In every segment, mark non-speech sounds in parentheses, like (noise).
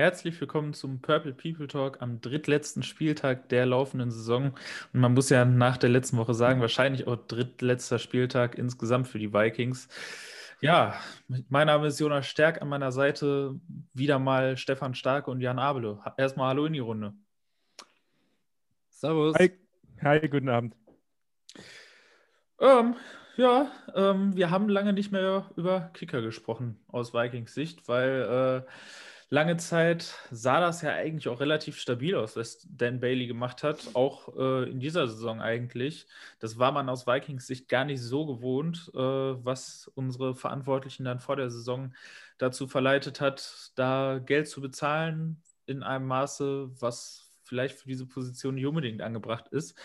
Herzlich willkommen zum Purple People Talk am drittletzten Spieltag der laufenden Saison. Und man muss ja nach der letzten Woche sagen, wahrscheinlich auch drittletzter Spieltag insgesamt für die Vikings. Ja, mein Name ist Jonas Stärk, an meiner Seite wieder mal Stefan Starke und Jan Abele. Erstmal Hallo in die Runde. Servus. Hi, Hi guten Abend. Ähm, ja, ähm, wir haben lange nicht mehr über Kicker gesprochen aus Vikings Sicht, weil äh, lange Zeit sah das ja eigentlich auch relativ stabil aus, was Dan Bailey gemacht hat, auch äh, in dieser Saison eigentlich. Das war man aus Vikings Sicht gar nicht so gewohnt, äh, was unsere Verantwortlichen dann vor der Saison dazu verleitet hat, da Geld zu bezahlen in einem Maße, was vielleicht für diese Position nicht unbedingt angebracht ist.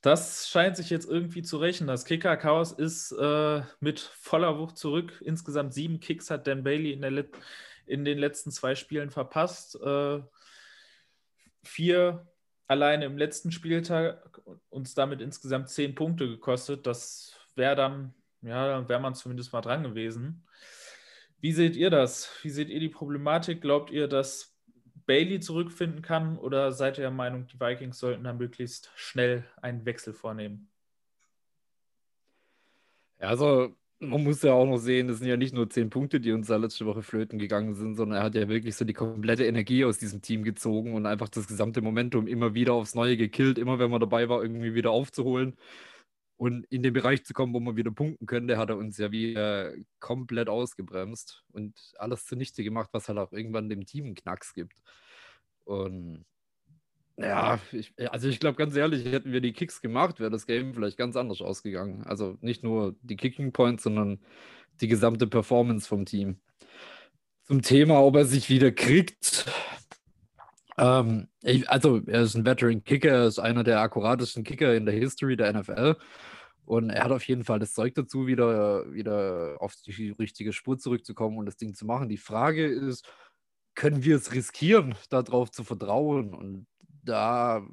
Das scheint sich jetzt irgendwie zu rächen. Das Kicker-Chaos ist äh, mit voller Wucht zurück. Insgesamt sieben Kicks hat Dan Bailey in der letzten in den letzten zwei Spielen verpasst. Äh, vier alleine im letzten Spieltag uns damit insgesamt zehn Punkte gekostet. Das wäre dann, ja, dann wäre man zumindest mal dran gewesen. Wie seht ihr das? Wie seht ihr die Problematik? Glaubt ihr, dass Bailey zurückfinden kann oder seid ihr der Meinung, die Vikings sollten dann möglichst schnell einen Wechsel vornehmen? Also man muss ja auch noch sehen, das sind ja nicht nur zehn Punkte, die uns da letzte Woche flöten gegangen sind, sondern er hat ja wirklich so die komplette Energie aus diesem Team gezogen und einfach das gesamte Momentum immer wieder aufs Neue gekillt, immer wenn man dabei war, irgendwie wieder aufzuholen und in den Bereich zu kommen, wo man wieder punkten könnte, hat er uns ja wieder komplett ausgebremst und alles zunichte gemacht, was halt auch irgendwann dem Team einen Knacks gibt. Und ja, ich, also ich glaube ganz ehrlich, hätten wir die Kicks gemacht, wäre das Game vielleicht ganz anders ausgegangen. Also nicht nur die Kicking Points, sondern die gesamte Performance vom Team. Zum Thema, ob er sich wieder kriegt. Ähm, ich, also er ist ein Veteran Kicker, er ist einer der akkuratesten Kicker in der History der NFL. Und er hat auf jeden Fall das Zeug dazu, wieder, wieder auf die richtige Spur zurückzukommen und das Ding zu machen. Die Frage ist, können wir es riskieren, darauf zu vertrauen? Und da,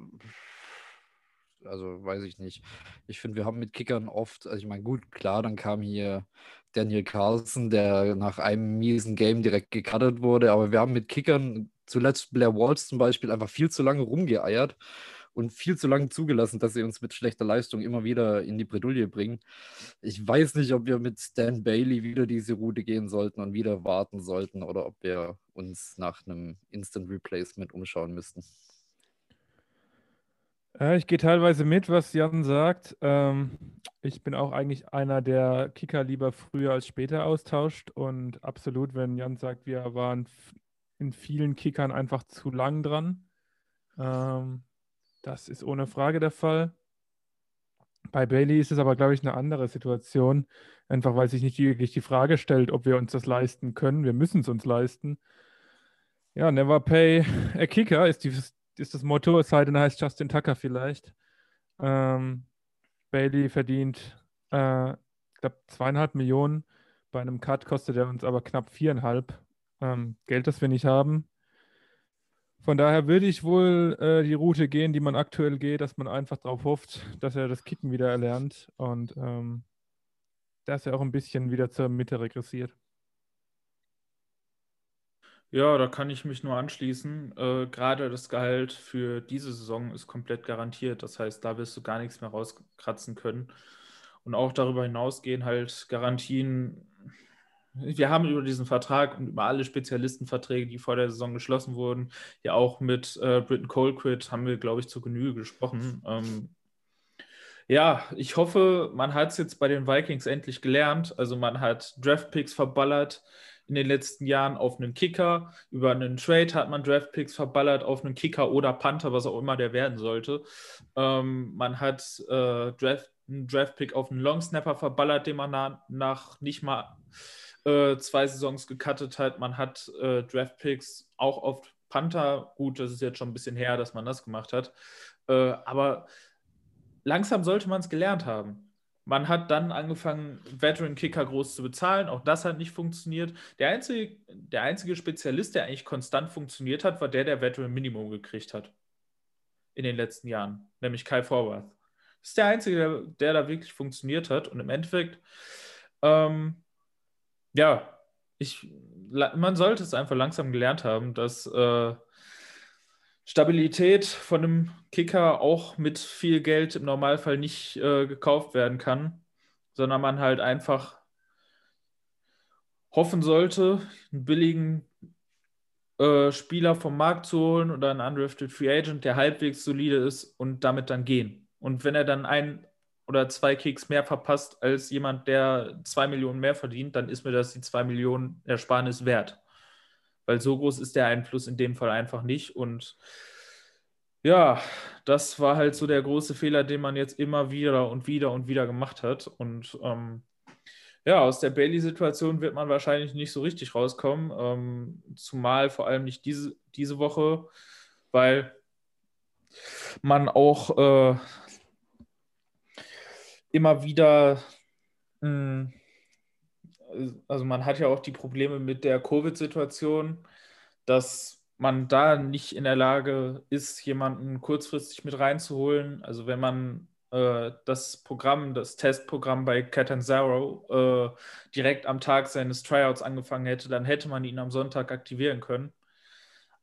also weiß ich nicht. Ich finde, wir haben mit Kickern oft, also ich meine, gut, klar, dann kam hier Daniel Carlson, der nach einem miesen Game direkt gecuttet wurde, aber wir haben mit Kickern zuletzt Blair Walls zum Beispiel einfach viel zu lange rumgeeiert und viel zu lange zugelassen, dass sie uns mit schlechter Leistung immer wieder in die Bredouille bringen. Ich weiß nicht, ob wir mit Stan Bailey wieder diese Route gehen sollten und wieder warten sollten oder ob wir uns nach einem Instant Replacement umschauen müssten. Äh, ich gehe teilweise mit, was Jan sagt. Ähm, ich bin auch eigentlich einer, der Kicker lieber früher als später austauscht. Und absolut, wenn Jan sagt, wir waren in vielen Kickern einfach zu lang dran. Ähm, das ist ohne Frage der Fall. Bei Bailey ist es aber, glaube ich, eine andere Situation. Einfach weil sich nicht wirklich die Frage stellt, ob wir uns das leisten können. Wir müssen es uns leisten. Ja, never pay a kicker ist die, ist das Motto, es sei denn, heißt Justin Tucker vielleicht. Ähm, Bailey verdient, äh, ich glaube, zweieinhalb Millionen. Bei einem Cut kostet er uns aber knapp viereinhalb. Ähm, Geld, das wir nicht haben. Von daher würde ich wohl äh, die Route gehen, die man aktuell geht, dass man einfach darauf hofft, dass er das Kicken wieder erlernt und ähm, dass er auch ein bisschen wieder zur Mitte regressiert. Ja, da kann ich mich nur anschließen. Äh, gerade das Gehalt für diese Saison ist komplett garantiert. Das heißt, da wirst du gar nichts mehr rauskratzen können. Und auch darüber hinaus gehen halt Garantien. Wir haben über diesen Vertrag und über alle Spezialistenverträge, die vor der Saison geschlossen wurden, ja auch mit äh, Britton Colquitt haben wir, glaube ich, zur Genüge gesprochen. Ähm, ja, ich hoffe, man hat es jetzt bei den Vikings endlich gelernt. Also man hat Draftpicks verballert in den letzten Jahren auf einen Kicker. Über einen Trade hat man Draftpicks verballert auf einen Kicker oder Panther, was auch immer der werden sollte. Ähm, man hat äh, Draft, einen Draftpick auf einen Longsnapper verballert, den man na, nach nicht mal äh, zwei Saisons gecuttet hat. Man hat äh, Draftpicks auch auf Panther. Gut, das ist jetzt schon ein bisschen her, dass man das gemacht hat. Äh, aber langsam sollte man es gelernt haben. Man hat dann angefangen, Veteran-Kicker groß zu bezahlen. Auch das hat nicht funktioniert. Der einzige, der einzige Spezialist, der eigentlich konstant funktioniert hat, war der, der Veteran-Minimum gekriegt hat. In den letzten Jahren. Nämlich Kai Forworth. Das ist der einzige, der, der da wirklich funktioniert hat. Und im Endeffekt, ähm, ja, ich, man sollte es einfach langsam gelernt haben, dass äh, Stabilität von einem Kicker auch mit viel Geld im Normalfall nicht äh, gekauft werden kann, sondern man halt einfach hoffen sollte, einen billigen äh, Spieler vom Markt zu holen oder einen undrafted Free Agent, der halbwegs solide ist und damit dann gehen. Und wenn er dann ein oder zwei Kicks mehr verpasst als jemand, der zwei Millionen mehr verdient, dann ist mir das die zwei Millionen Ersparnis wert. Weil so groß ist der Einfluss in dem Fall einfach nicht. Und ja, das war halt so der große Fehler, den man jetzt immer wieder und wieder und wieder gemacht hat. Und ähm, ja, aus der Bailey-Situation wird man wahrscheinlich nicht so richtig rauskommen. Ähm, zumal vor allem nicht diese, diese Woche, weil man auch äh, immer wieder, mh, hm, also man hat ja auch die Probleme mit der Covid-Situation, dass man da nicht in der Lage ist, jemanden kurzfristig mit reinzuholen. Also wenn man äh, das Programm, das Testprogramm bei Catanzaro äh, direkt am Tag seines Tryouts angefangen hätte, dann hätte man ihn am Sonntag aktivieren können.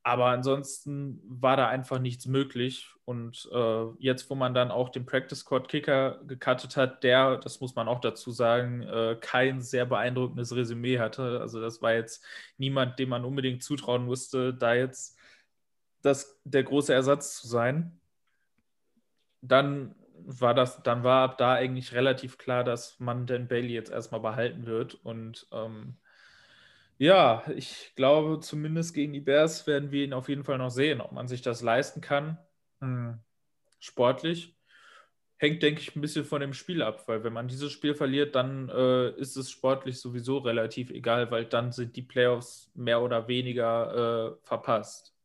Aber ansonsten war da einfach nichts möglich. Und äh, jetzt, wo man dann auch den Practice Squad Kicker gecuttet hat, der, das muss man auch dazu sagen, äh, kein sehr beeindruckendes Resümee hatte. Also das war jetzt niemand, dem man unbedingt zutrauen musste, da jetzt das, der große Ersatz zu sein. Dann war das, dann war ab da eigentlich relativ klar, dass man Dan Bailey jetzt erstmal behalten wird. Und ähm, ja, ich glaube, zumindest gegen die Bears werden wir ihn auf jeden Fall noch sehen, ob man sich das leisten kann. Hm. Sportlich. Hängt, denke ich, ein bisschen von dem Spiel ab, weil wenn man dieses Spiel verliert, dann äh, ist es sportlich sowieso relativ egal, weil dann sind die Playoffs mehr oder weniger äh, verpasst.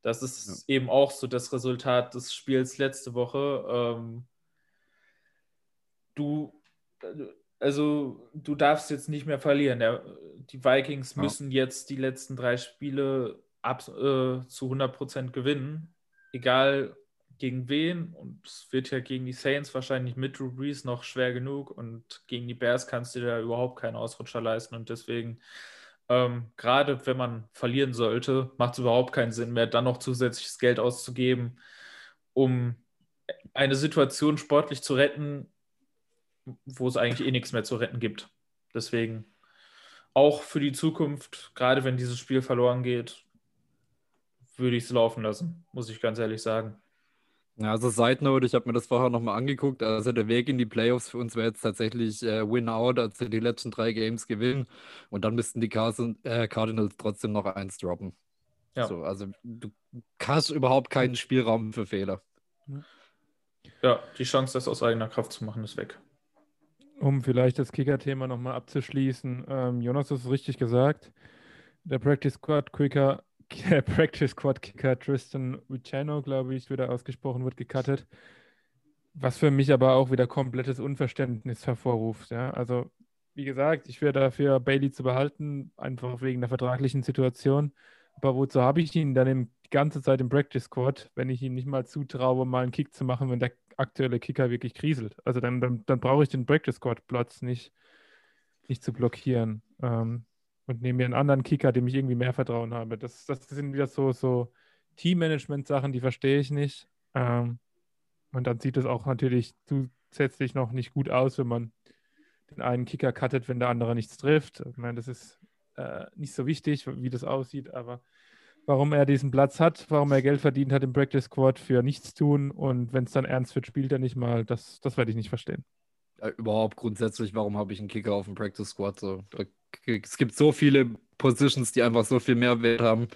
Das ist ja. eben auch so das Resultat des Spiels letzte Woche. Ähm, du, also du darfst jetzt nicht mehr verlieren. Der, die Vikings ja. müssen jetzt die letzten drei Spiele ab, äh, zu 100% gewinnen, egal gegen wen. Und es wird ja gegen die Saints wahrscheinlich mit Drew Brees noch schwer genug und gegen die Bears kannst du dir überhaupt keinen Ausrutscher leisten und deswegen ähm, gerade wenn man verlieren sollte, macht es überhaupt keinen Sinn mehr, dann noch zusätzliches Geld auszugeben, um eine Situation sportlich zu retten, wo es eigentlich eh nichts mehr zu retten gibt. Deswegen auch für die Zukunft, gerade wenn dieses Spiel verloren geht, würde ich es laufen lassen, muss ich ganz ehrlich sagen. Ja, also Side Note, ich habe mir das vorher nochmal angeguckt. Also der Weg in die Playoffs für uns wäre jetzt tatsächlich äh, Win-Out, also die letzten drei Games gewinnen. Und dann müssten die Carson, äh, Cardinals trotzdem noch eins droppen. Ja. So, also du hast überhaupt keinen Spielraum für Fehler. Ja, die Chance, das aus eigener Kraft zu machen, ist weg. Um vielleicht das Kicker-Thema nochmal abzuschließen, ähm, Jonas hat es richtig gesagt. Der Practice Squad Quicker (laughs) der Practice Squad Kicker Tristan Viceno, glaube ich, wieder ausgesprochen wird, gecuttet. Was für mich aber auch wieder komplettes Unverständnis hervorruft. Ja? Also, wie gesagt, ich wäre dafür, Bailey zu behalten, einfach wegen der vertraglichen Situation. Aber wozu habe ich ihn dann die ganze Zeit im Practice Squad, wenn ich ihn nicht mal zutraue, mal einen Kick zu machen, wenn der aktuelle Kicker wirklich kriselt? Also dann, dann, dann brauche ich den Practice Squad Platz nicht, nicht zu blockieren. Ähm, und nehme mir einen anderen Kicker, dem ich irgendwie mehr Vertrauen habe. Das, das sind wieder so, so Teammanagement-Sachen, die verstehe ich nicht. Ähm, und dann sieht es auch natürlich zusätzlich noch nicht gut aus, wenn man den einen Kicker cuttet, wenn der andere nichts trifft. Ich meine, das ist äh, nicht so wichtig, wie das aussieht, aber warum er diesen Platz hat, warum er Geld verdient hat im Practice Squad für nichts tun und wenn es dann ernst wird, spielt er nicht mal, das, das werde ich nicht verstehen. Ja, überhaupt grundsätzlich, warum habe ich einen Kicker auf dem Practice Squad? So, da es gibt so viele Positions, die einfach so viel mehr Wert haben,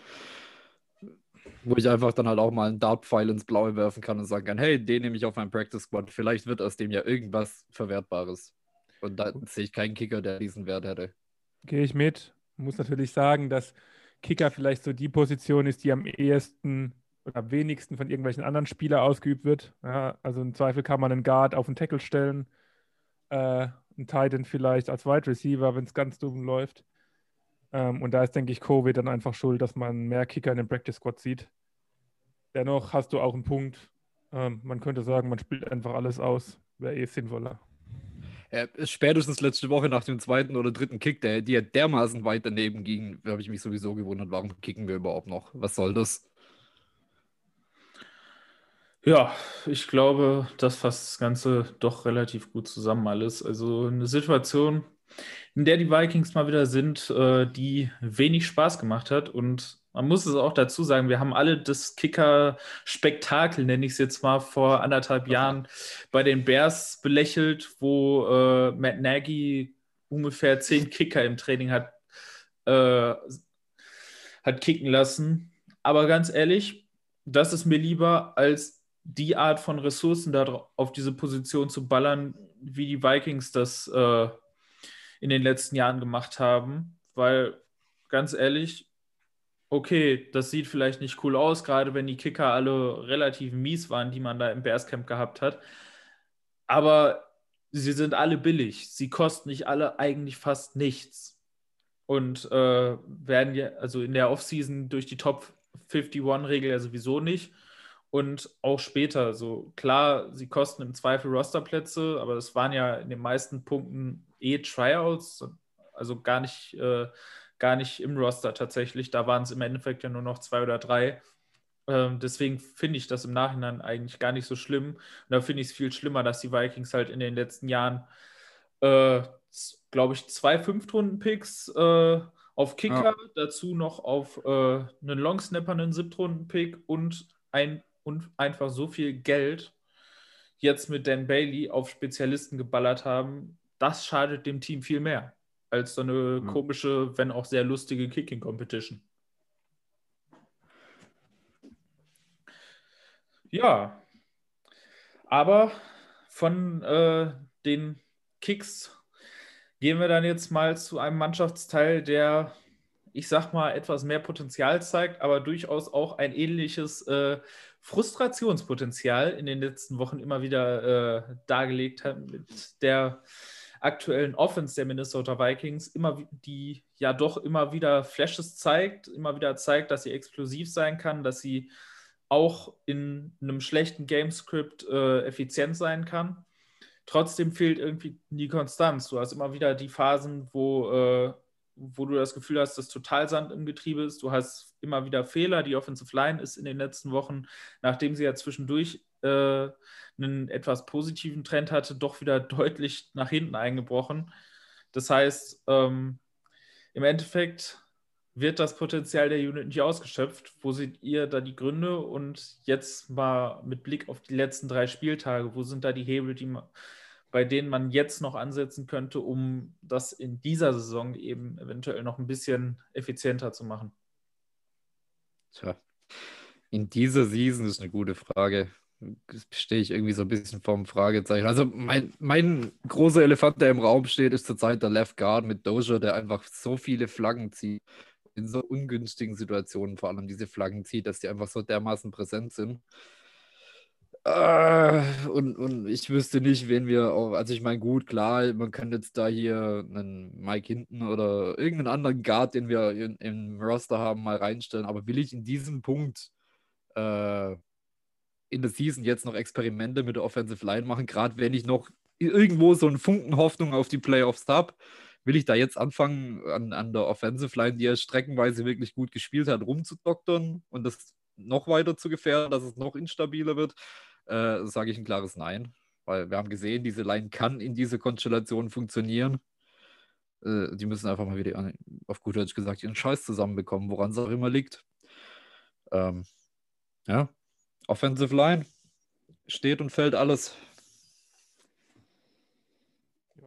wo ich einfach dann halt auch mal einen Dart-Pfeil ins Blaue werfen kann und sagen kann, hey, den nehme ich auf meinen Practice Squad. Vielleicht wird aus dem ja irgendwas Verwertbares. Und da sehe ich keinen Kicker, der diesen Wert hätte. Gehe ich mit. Muss natürlich sagen, dass Kicker vielleicht so die Position ist, die am ehesten oder am wenigsten von irgendwelchen anderen Spielern ausgeübt wird. Ja, also im Zweifel kann man einen Guard auf den Tackle stellen. Äh, ein Titan vielleicht als Wide Receiver, wenn es ganz dumm läuft. Ähm, und da ist, denke ich, Covid dann einfach schuld, dass man mehr Kicker in den Practice Squad sieht. Dennoch hast du auch einen Punkt. Ähm, man könnte sagen, man spielt einfach alles aus. Wäre eh sinnvoller. Äh, spätestens letzte Woche nach dem zweiten oder dritten Kick, der, die ja dermaßen weit daneben ging, habe ich mich sowieso gewundert, warum kicken wir überhaupt noch? Was soll das? Ja, ich glaube, das fasst das Ganze doch relativ gut zusammen alles. Also eine Situation, in der die Vikings mal wieder sind, äh, die wenig Spaß gemacht hat. Und man muss es auch dazu sagen, wir haben alle das Kicker-Spektakel, nenne ich es jetzt mal, vor anderthalb Jahren bei den Bears belächelt, wo äh, Matt Nagy ungefähr zehn Kicker im Training hat, äh, hat kicken lassen. Aber ganz ehrlich, das ist mir lieber als die Art von Ressourcen da auf diese Position zu ballern, wie die Vikings das äh, in den letzten Jahren gemacht haben. Weil, ganz ehrlich, okay, das sieht vielleicht nicht cool aus, gerade wenn die Kicker alle relativ mies waren, die man da im Bearscamp gehabt hat. Aber sie sind alle billig. Sie kosten nicht alle eigentlich fast nichts. Und äh, werden ja, also in der Offseason durch die Top 51-Regel ja sowieso nicht und auch später. So klar, sie kosten im Zweifel Rosterplätze, aber es waren ja in den meisten Punkten eh Tryouts, also gar nicht, äh, gar nicht im Roster tatsächlich. Da waren es im Endeffekt ja nur noch zwei oder drei. Ähm, deswegen finde ich das im Nachhinein eigentlich gar nicht so schlimm. Und da finde ich es viel schlimmer, dass die Vikings halt in den letzten Jahren, äh, glaube ich, zwei Fünftrunden-Picks äh, auf Kicker, ja. dazu noch auf äh, einen Longsnapper, einen Siebtrunden-Pick und ein und einfach so viel Geld jetzt mit Dan Bailey auf Spezialisten geballert haben, das schadet dem Team viel mehr als so eine mhm. komische, wenn auch sehr lustige Kicking-Competition. Ja, aber von äh, den Kicks gehen wir dann jetzt mal zu einem Mannschaftsteil, der, ich sag mal, etwas mehr Potenzial zeigt, aber durchaus auch ein ähnliches äh, Frustrationspotenzial in den letzten Wochen immer wieder äh, dargelegt hat mit der aktuellen Offense der Minnesota Vikings, immer die ja doch immer wieder Flashes zeigt, immer wieder zeigt, dass sie explosiv sein kann, dass sie auch in einem schlechten Gamescript äh, effizient sein kann. Trotzdem fehlt irgendwie die Konstanz. Du hast immer wieder die Phasen, wo äh, wo du das Gefühl hast, dass total Sand im Getriebe ist. Du hast immer wieder Fehler. Die Offensive Line ist in den letzten Wochen, nachdem sie ja zwischendurch äh, einen etwas positiven Trend hatte, doch wieder deutlich nach hinten eingebrochen. Das heißt, ähm, im Endeffekt wird das Potenzial der Unit nicht ausgeschöpft. Wo seht ihr da die Gründe? Und jetzt mal mit Blick auf die letzten drei Spieltage, wo sind da die Hebel, die man bei denen man jetzt noch ansetzen könnte, um das in dieser Saison eben eventuell noch ein bisschen effizienter zu machen? Tja, in dieser Season ist eine gute Frage. Stehe ich irgendwie so ein bisschen vorm Fragezeichen. Also mein, mein großer Elefant, der im Raum steht, ist zurzeit der Left Guard mit Doja, der einfach so viele Flaggen zieht. In so ungünstigen Situationen vor allem diese Flaggen zieht, dass die einfach so dermaßen präsent sind. Äh, und, und ich wüsste nicht, wen wir auch, also ich meine, gut, klar, man kann jetzt da hier einen Mike Hinton oder irgendeinen anderen Guard, den wir in, im Roster haben, mal reinstellen, aber will ich in diesem Punkt äh, in der Season jetzt noch Experimente mit der Offensive Line machen, gerade wenn ich noch irgendwo so einen Funken Hoffnung auf die Playoffs habe, will ich da jetzt anfangen, an, an der Offensive Line, die ja streckenweise wirklich gut gespielt hat, rumzudoktern und das noch weiter zu gefährden, dass es noch instabiler wird äh, sage ich ein klares Nein. Weil wir haben gesehen, diese Line kann in dieser Konstellation funktionieren. Äh, die müssen einfach mal wieder, auf gut Deutsch gesagt, ihren Scheiß zusammenbekommen, woran es auch immer liegt. Ähm, ja, Offensive Line steht und fällt alles.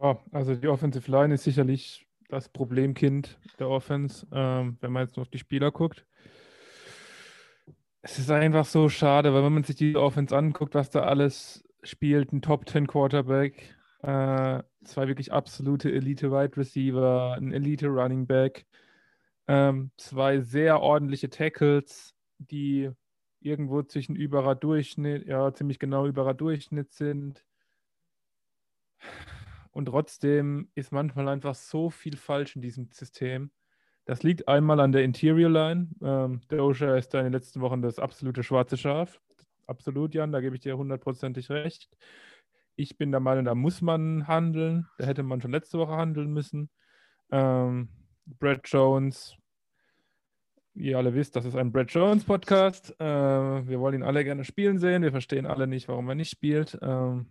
Ja, also die Offensive Line ist sicherlich das Problemkind der Offense, ähm, wenn man jetzt nur auf die Spieler guckt. Es ist einfach so schade, weil wenn man sich die Offense anguckt, was da alles spielt, ein Top 10 Quarterback, äh, zwei wirklich absolute Elite Wide Receiver, ein Elite Running Back, ähm, zwei sehr ordentliche Tackles, die irgendwo zwischen überer Durchschnitt, ja, ziemlich genau überer Durchschnitt sind. Und trotzdem ist manchmal einfach so viel falsch in diesem System. Das liegt einmal an der Interior Line. Ähm, Doja ist da in den letzten Wochen das absolute schwarze Schaf. Absolut, Jan, da gebe ich dir hundertprozentig recht. Ich bin der Meinung, da muss man handeln. Da hätte man schon letzte Woche handeln müssen. Ähm, Brad Jones, ihr alle wisst, das ist ein Brad Jones Podcast. Äh, wir wollen ihn alle gerne spielen sehen. Wir verstehen alle nicht, warum er nicht spielt. Ähm,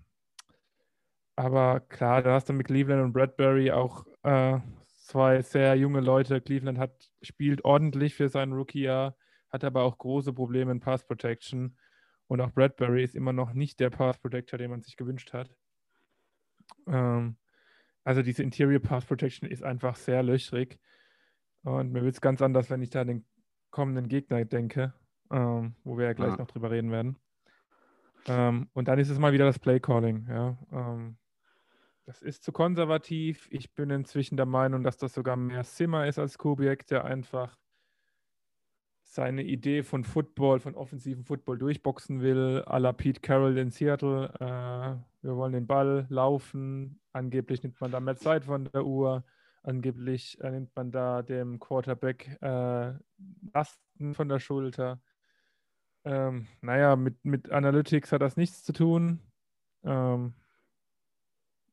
aber klar, da hast du mit Cleveland und Bradbury auch äh, zwei sehr junge Leute. Cleveland hat, spielt ordentlich für sein Rookie-Jahr, hat aber auch große Probleme in Pass Protection. Und auch Bradbury ist immer noch nicht der Pass Protector, den man sich gewünscht hat. Ähm, also diese Interior Pass Protection ist einfach sehr löchrig. Und mir wird es ganz anders, wenn ich da an den kommenden Gegner denke, ähm, wo wir ja gleich ja. noch drüber reden werden. Ähm, und dann ist es mal wieder das Play Calling. Ja. Ähm, das ist zu konservativ. Ich bin inzwischen der Meinung, dass das sogar mehr Zimmer ist als Kubiak, der einfach seine Idee von Football, von offensiven Football durchboxen will, à la Pete Carroll in Seattle. Äh, wir wollen den Ball laufen. Angeblich nimmt man da mehr Zeit von der Uhr. Angeblich äh, nimmt man da dem Quarterback äh, Lasten von der Schulter. Ähm, naja, mit, mit Analytics hat das nichts zu tun. Ähm,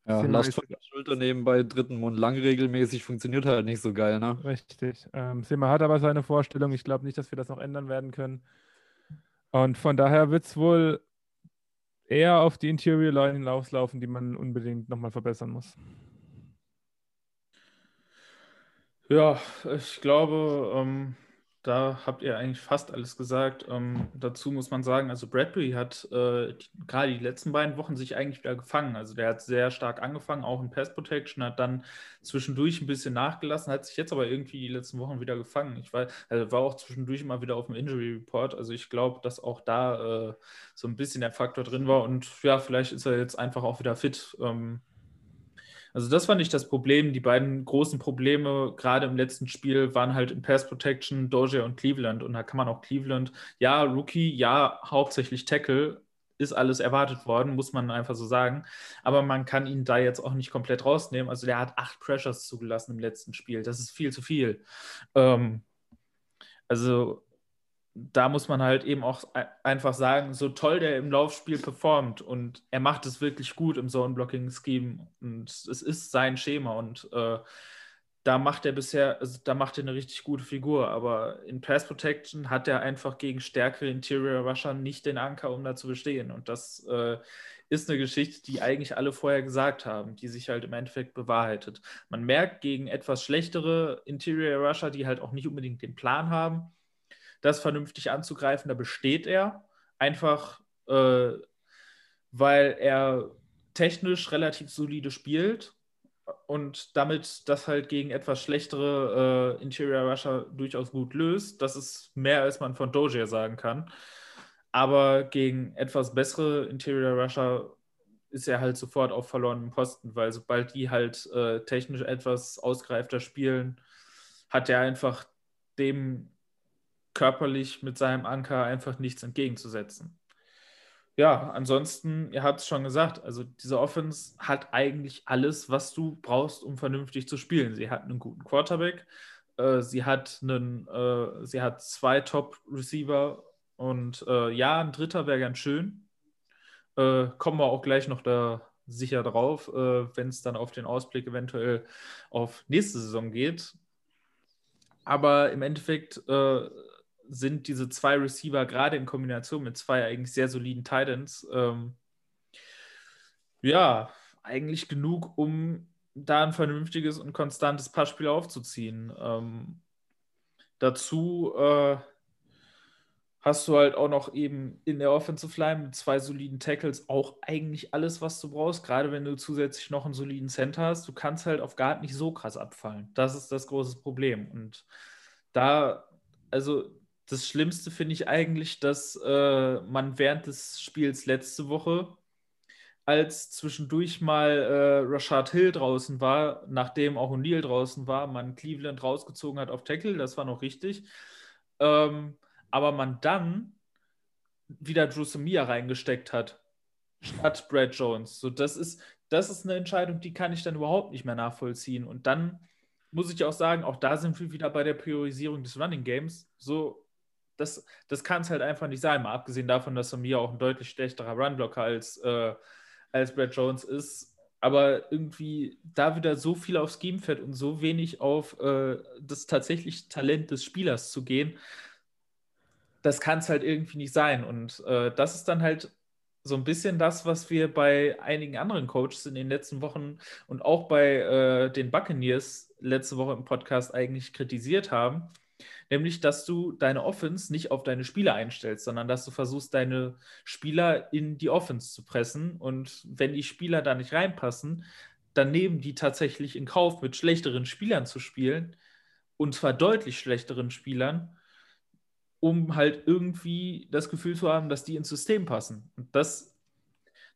ja, Last von der Schulter nehmen bei dritten Mund lang regelmäßig funktioniert halt nicht so geil, ne? Richtig. Ähm, Simmer hat aber seine Vorstellung. Ich glaube nicht, dass wir das noch ändern werden können. Und von daher wird es wohl eher auf die Interior Line hinauslaufen, die man unbedingt nochmal verbessern muss. Ja, ich glaube, ähm, da habt ihr eigentlich fast alles gesagt. Ähm, dazu muss man sagen, also Bradbury hat äh, gerade die letzten beiden Wochen sich eigentlich wieder gefangen. Also der hat sehr stark angefangen, auch in Pass Protection, hat dann zwischendurch ein bisschen nachgelassen, hat sich jetzt aber irgendwie die letzten Wochen wieder gefangen. Ich war, also war auch zwischendurch immer wieder auf dem Injury Report. Also ich glaube, dass auch da äh, so ein bisschen der Faktor drin war. Und ja, vielleicht ist er jetzt einfach auch wieder fit. Ähm, also das war nicht das Problem. Die beiden großen Probleme gerade im letzten Spiel waren halt in Pass Protection, Dozier und Cleveland. Und da kann man auch Cleveland, ja, Rookie, ja, hauptsächlich Tackle, ist alles erwartet worden, muss man einfach so sagen. Aber man kann ihn da jetzt auch nicht komplett rausnehmen. Also der hat acht Pressures zugelassen im letzten Spiel. Das ist viel zu viel. Ähm, also da muss man halt eben auch einfach sagen, so toll der im Laufspiel performt und er macht es wirklich gut im Zone-Blocking-Scheme und es ist sein Schema und äh, da macht er bisher, also da macht er eine richtig gute Figur, aber in Pass Protection hat er einfach gegen stärkere Interior Rusher nicht den Anker, um da zu bestehen und das äh, ist eine Geschichte, die eigentlich alle vorher gesagt haben, die sich halt im Endeffekt bewahrheitet. Man merkt gegen etwas schlechtere Interior Rusher, die halt auch nicht unbedingt den Plan haben, das vernünftig anzugreifen. Da besteht er einfach, äh, weil er technisch relativ solide spielt und damit das halt gegen etwas schlechtere äh, Interior Rusher durchaus gut löst. Das ist mehr, als man von Dozier sagen kann. Aber gegen etwas bessere Interior Rusher ist er halt sofort auf verlorenen Posten, weil sobald die halt äh, technisch etwas ausgereifter spielen, hat er einfach dem körperlich mit seinem Anker einfach nichts entgegenzusetzen. Ja, ansonsten, ihr habt es schon gesagt, also diese Offense hat eigentlich alles, was du brauchst, um vernünftig zu spielen. Sie hat einen guten Quarterback, äh, sie, hat einen, äh, sie hat zwei Top-Receiver und äh, ja, ein dritter wäre ganz schön. Äh, kommen wir auch gleich noch da sicher drauf, äh, wenn es dann auf den Ausblick eventuell auf nächste Saison geht. Aber im Endeffekt äh, sind diese zwei Receiver gerade in Kombination mit zwei eigentlich sehr soliden Titans ähm, ja eigentlich genug, um da ein vernünftiges und konstantes Passspiel aufzuziehen. Ähm, dazu äh, hast du halt auch noch eben in der Offensive Line mit zwei soliden Tackles auch eigentlich alles, was du brauchst, gerade wenn du zusätzlich noch einen soliden Center hast. Du kannst halt auf Guard nicht so krass abfallen. Das ist das große Problem. Und da, also das Schlimmste finde ich eigentlich, dass äh, man während des Spiels letzte Woche, als zwischendurch mal äh, Rashad Hill draußen war, nachdem auch O'Neill draußen war, man Cleveland rausgezogen hat auf Tackle, das war noch richtig. Ähm, aber man dann wieder Drew reingesteckt hat, statt Brad Jones. So, das ist, das ist eine Entscheidung, die kann ich dann überhaupt nicht mehr nachvollziehen. Und dann muss ich auch sagen, auch da sind wir wieder bei der Priorisierung des Running Games. So, das, das kann es halt einfach nicht sein. Mal abgesehen davon, dass er mir auch ein deutlich schlechterer Runblocker als, äh, als Brad Jones ist, aber irgendwie da wieder so viel aufs Scheme fährt und so wenig auf äh, das tatsächliche Talent des Spielers zu gehen, das kann es halt irgendwie nicht sein. Und äh, das ist dann halt so ein bisschen das, was wir bei einigen anderen Coaches in den letzten Wochen und auch bei äh, den Buccaneers letzte Woche im Podcast eigentlich kritisiert haben. Nämlich, dass du deine Offense nicht auf deine Spieler einstellst, sondern dass du versuchst, deine Spieler in die Offense zu pressen. Und wenn die Spieler da nicht reinpassen, dann nehmen die tatsächlich in Kauf, mit schlechteren Spielern zu spielen. Und zwar deutlich schlechteren Spielern um halt irgendwie das Gefühl zu haben, dass die ins System passen. Und das,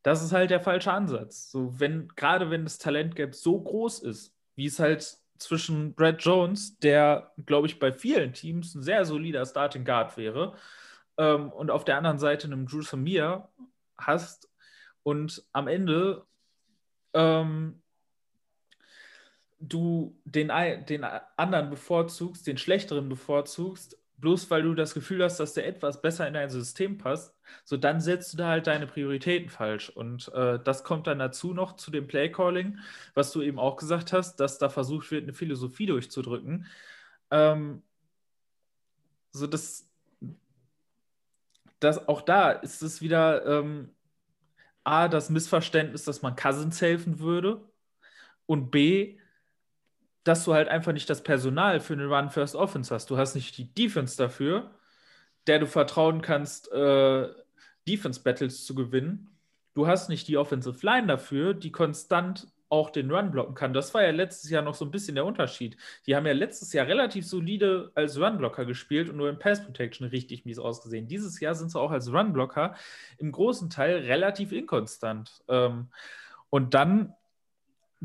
das ist halt der falsche Ansatz. So, wenn, gerade wenn das Talentgap so groß ist, wie es halt zwischen Brad Jones, der, glaube ich, bei vielen Teams ein sehr solider Starting Guard wäre, ähm, und auf der anderen Seite einem Drew Samir hast und am Ende ähm, du den, den anderen bevorzugst, den schlechteren bevorzugst, bloß weil du das Gefühl hast, dass der etwas besser in dein System passt, so dann setzt du da halt deine Prioritäten falsch. Und äh, das kommt dann dazu noch zu dem Playcalling, was du eben auch gesagt hast, dass da versucht wird, eine Philosophie durchzudrücken. Ähm, so das, das, auch da ist es wieder ähm, A, das Missverständnis, dass man Cousins helfen würde und B, dass du halt einfach nicht das Personal für eine Run First Offense hast. Du hast nicht die Defense dafür, der du vertrauen kannst, äh, Defense Battles zu gewinnen. Du hast nicht die Offensive Line dafür, die konstant auch den Run blocken kann. Das war ja letztes Jahr noch so ein bisschen der Unterschied. Die haben ja letztes Jahr relativ solide als Runblocker gespielt und nur in Pass Protection richtig mies ausgesehen. Dieses Jahr sind sie auch als Runblocker im großen Teil relativ inkonstant. Ähm, und dann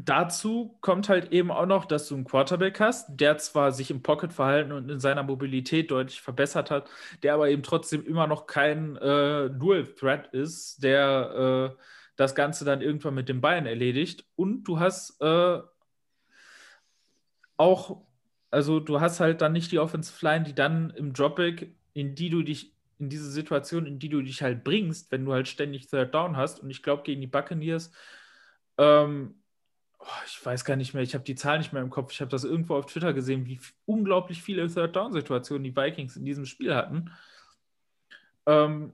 dazu kommt halt eben auch noch, dass du einen Quarterback hast, der zwar sich im Pocket verhalten und in seiner Mobilität deutlich verbessert hat, der aber eben trotzdem immer noch kein äh, Dual Threat ist, der äh, das Ganze dann irgendwann mit dem Bein erledigt. Und du hast äh, auch, also du hast halt dann nicht die Offensive Line, die dann im Dropback, in die du dich in diese Situation, in die du dich halt bringst, wenn du halt ständig Third Down hast. Und ich glaube, gegen die Buccaneers ähm, ich weiß gar nicht mehr, ich habe die Zahl nicht mehr im Kopf. Ich habe das irgendwo auf Twitter gesehen, wie unglaublich viele Third-Down-Situationen die Vikings in diesem Spiel hatten. Ähm,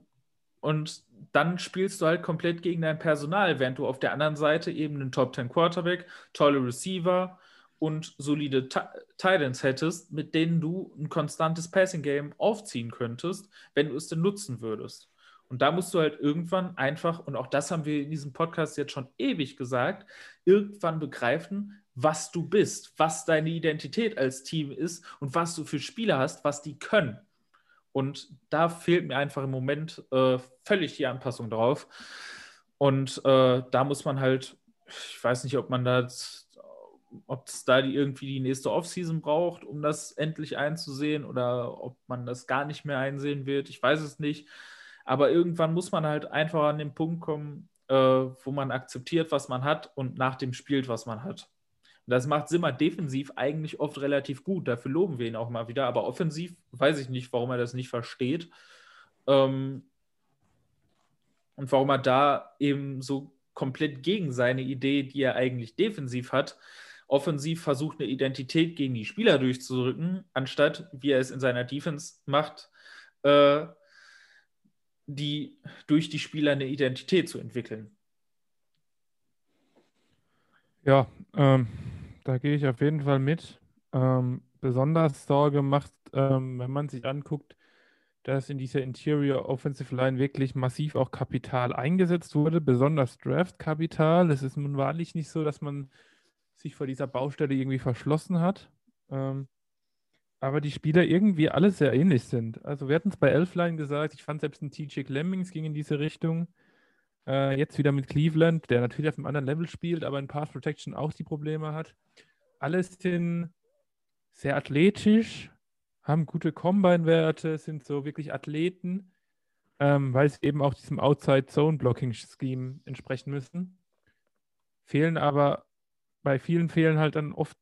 und dann spielst du halt komplett gegen dein Personal, während du auf der anderen Seite eben einen Top 10 Quarterback, tolle Receiver und solide Titans hättest, mit denen du ein konstantes Passing Game aufziehen könntest, wenn du es denn nutzen würdest. Und da musst du halt irgendwann einfach, und auch das haben wir in diesem Podcast jetzt schon ewig gesagt, irgendwann begreifen, was du bist, was deine Identität als Team ist und was du für Spieler hast, was die können. Und da fehlt mir einfach im Moment äh, völlig die Anpassung drauf. Und äh, da muss man halt, ich weiß nicht, ob man da, ob es da die irgendwie die nächste Offseason braucht, um das endlich einzusehen oder ob man das gar nicht mehr einsehen wird. Ich weiß es nicht. Aber irgendwann muss man halt einfach an den Punkt kommen, äh, wo man akzeptiert, was man hat und nach dem spielt, was man hat. Und das macht Simmer defensiv eigentlich oft relativ gut. Dafür loben wir ihn auch mal wieder. Aber offensiv weiß ich nicht, warum er das nicht versteht. Ähm, und warum er da eben so komplett gegen seine Idee, die er eigentlich defensiv hat, offensiv versucht, eine Identität gegen die Spieler durchzudrücken, anstatt, wie er es in seiner Defense macht, äh, die durch die Spieler eine Identität zu entwickeln. Ja, ähm, da gehe ich auf jeden Fall mit. Ähm, besonders Sorge macht, ähm, wenn man sich anguckt, dass in dieser Interior Offensive Line wirklich massiv auch Kapital eingesetzt wurde, besonders Draft-Kapital. Es ist nun wahrlich nicht so, dass man sich vor dieser Baustelle irgendwie verschlossen hat. Ähm, aber die Spieler irgendwie alle sehr ähnlich sind. Also wir hatten es bei Elfline gesagt, ich fand selbst ein TJ Lemmings ging in diese Richtung. Äh, jetzt wieder mit Cleveland, der natürlich auf einem anderen Level spielt, aber in Pass Protection auch die Probleme hat. Alle sind sehr athletisch, haben gute Combine-Werte, sind so wirklich Athleten, ähm, weil sie eben auch diesem Outside-Zone-Blocking-Scheme entsprechen müssen. Fehlen aber, bei vielen fehlen halt dann oft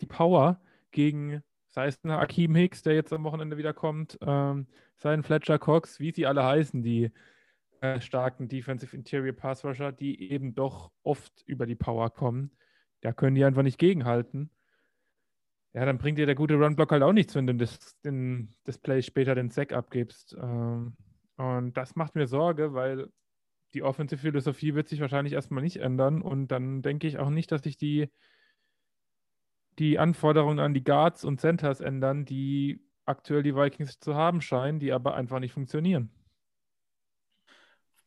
die Power gegen sei es ein Akeem Hicks, der jetzt am Wochenende wieder kommt, ähm, sei ein Fletcher Cox, wie sie alle heißen, die starken Defensive Interior Pass Rusher, die eben doch oft über die Power kommen. Da können die einfach nicht gegenhalten. Ja, dann bringt dir der gute Runblock halt auch nichts, wenn du das, den, das Play später den Sack abgibst. Ähm, und das macht mir Sorge, weil die Offensive Philosophie wird sich wahrscheinlich erstmal nicht ändern. Und dann denke ich auch nicht, dass sich die, die Anforderungen an die Guards und Centers ändern, die aktuell die Vikings zu haben scheinen, die aber einfach nicht funktionieren.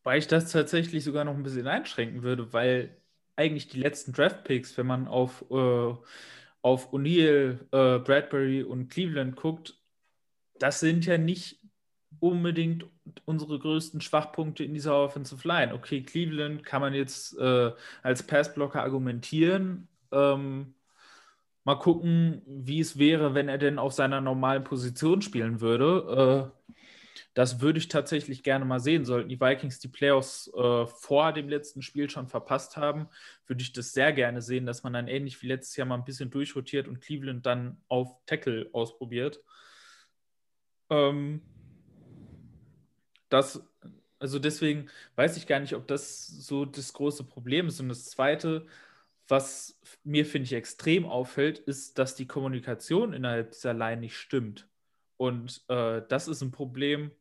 Weil ich das tatsächlich sogar noch ein bisschen einschränken würde, weil eigentlich die letzten Draft-Picks, wenn man auf, äh, auf O'Neill, äh, Bradbury und Cleveland guckt, das sind ja nicht unbedingt unsere größten Schwachpunkte in dieser Offensive Line. Okay, Cleveland kann man jetzt äh, als Passblocker argumentieren. Ähm, mal gucken, wie es wäre, wenn er denn auf seiner normalen Position spielen würde. Äh, das würde ich tatsächlich gerne mal sehen. Sollten die Vikings die Playoffs äh, vor dem letzten Spiel schon verpasst haben, würde ich das sehr gerne sehen, dass man dann ähnlich wie letztes Jahr mal ein bisschen durchrotiert und Cleveland dann auf Tackle ausprobiert. Ähm, das, also deswegen weiß ich gar nicht, ob das so das große Problem ist. Und das Zweite, was mir, finde ich, extrem auffällt, ist, dass die Kommunikation innerhalb dieser Line nicht stimmt. Und äh, das ist ein Problem,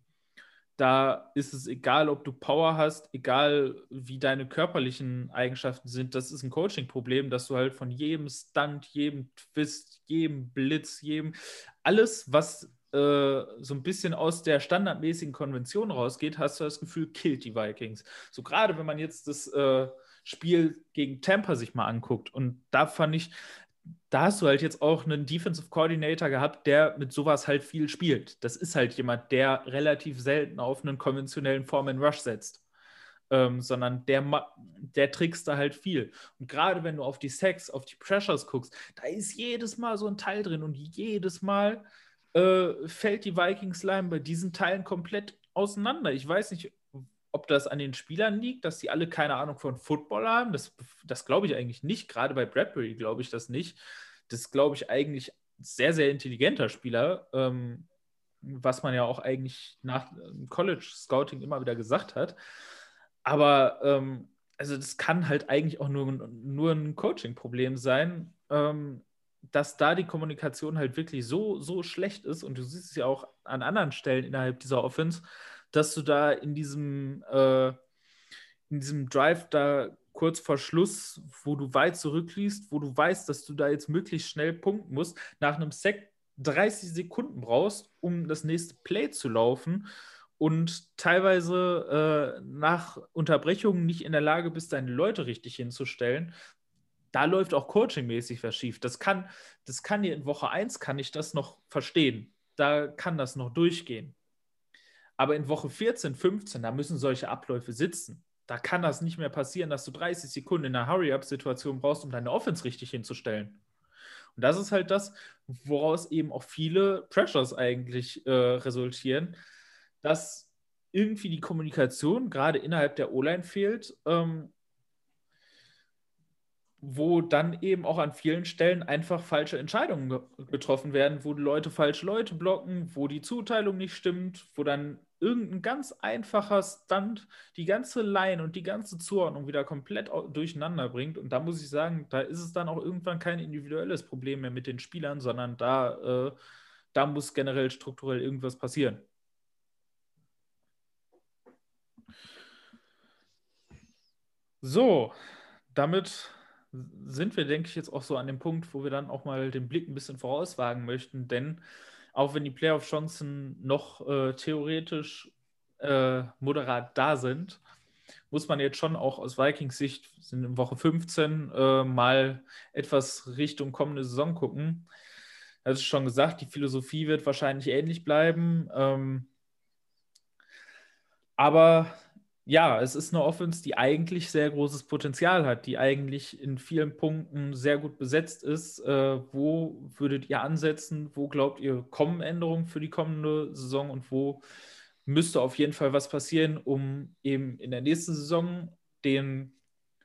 da ist es egal, ob du Power hast, egal wie deine körperlichen Eigenschaften sind, das ist ein Coaching-Problem, dass du halt von jedem Stunt, jedem Twist, jedem Blitz, jedem, alles, was äh, so ein bisschen aus der standardmäßigen Konvention rausgeht, hast du das Gefühl, killt die Vikings. So gerade wenn man jetzt das äh, Spiel gegen Tampa sich mal anguckt und da fand ich, da hast du halt jetzt auch einen Defensive Coordinator gehabt, der mit sowas halt viel spielt. Das ist halt jemand, der relativ selten auf einen konventionellen Form Rush setzt. Ähm, sondern der, der trickst da halt viel. Und gerade wenn du auf die Sacks, auf die Pressures guckst, da ist jedes Mal so ein Teil drin und jedes Mal äh, fällt die Vikings-Line bei diesen Teilen komplett auseinander. Ich weiß nicht, ob das an den Spielern liegt, dass die alle keine Ahnung von Football haben. Das, das glaube ich eigentlich nicht. Gerade bei Bradbury glaube ich das nicht. Das glaube ich eigentlich sehr, sehr intelligenter Spieler, ähm, was man ja auch eigentlich nach ähm, College Scouting immer wieder gesagt hat. Aber ähm, also das kann halt eigentlich auch nur, nur ein Coaching-Problem sein, ähm, dass da die Kommunikation halt wirklich so, so schlecht ist. Und du siehst es ja auch an anderen Stellen innerhalb dieser Offense, dass du da in diesem, äh, in diesem Drive da kurz vor Schluss, wo du weit zurückliest, wo du weißt, dass du da jetzt möglichst schnell punkten musst, nach einem Sack 30 Sekunden brauchst, um das nächste Play zu laufen und teilweise äh, nach Unterbrechungen nicht in der Lage bist, deine Leute richtig hinzustellen, da läuft auch coachingmäßig was schief. Das kann, das kann dir in Woche 1 kann ich das noch verstehen. Da kann das noch durchgehen. Aber in Woche 14, 15, da müssen solche Abläufe sitzen. Da kann das nicht mehr passieren, dass du 30 Sekunden in einer Hurry-Up-Situation brauchst, um deine Offense richtig hinzustellen. Und das ist halt das, woraus eben auch viele Pressures eigentlich äh, resultieren, dass irgendwie die Kommunikation gerade innerhalb der O-Line fehlt, ähm, wo dann eben auch an vielen Stellen einfach falsche Entscheidungen ge getroffen werden, wo die Leute falsche Leute blocken, wo die Zuteilung nicht stimmt, wo dann irgendein ganz einfacher Stunt die ganze Line und die ganze Zuordnung wieder komplett durcheinander bringt. Und da muss ich sagen, da ist es dann auch irgendwann kein individuelles Problem mehr mit den Spielern, sondern da, äh, da muss generell strukturell irgendwas passieren. So, damit sind wir, denke ich, jetzt auch so an dem Punkt, wo wir dann auch mal den Blick ein bisschen vorauswagen möchten, denn auch wenn die Playoff-Chancen noch äh, theoretisch äh, moderat da sind, muss man jetzt schon auch aus Vikings Sicht, sind in Woche 15, äh, mal etwas Richtung kommende Saison gucken. Das ist schon gesagt, die Philosophie wird wahrscheinlich ähnlich bleiben. Ähm, aber ja, es ist eine Offense, die eigentlich sehr großes Potenzial hat, die eigentlich in vielen Punkten sehr gut besetzt ist. Äh, wo würdet ihr ansetzen? Wo glaubt ihr, kommen Änderungen für die kommende Saison und wo müsste auf jeden Fall was passieren, um eben in der nächsten Saison den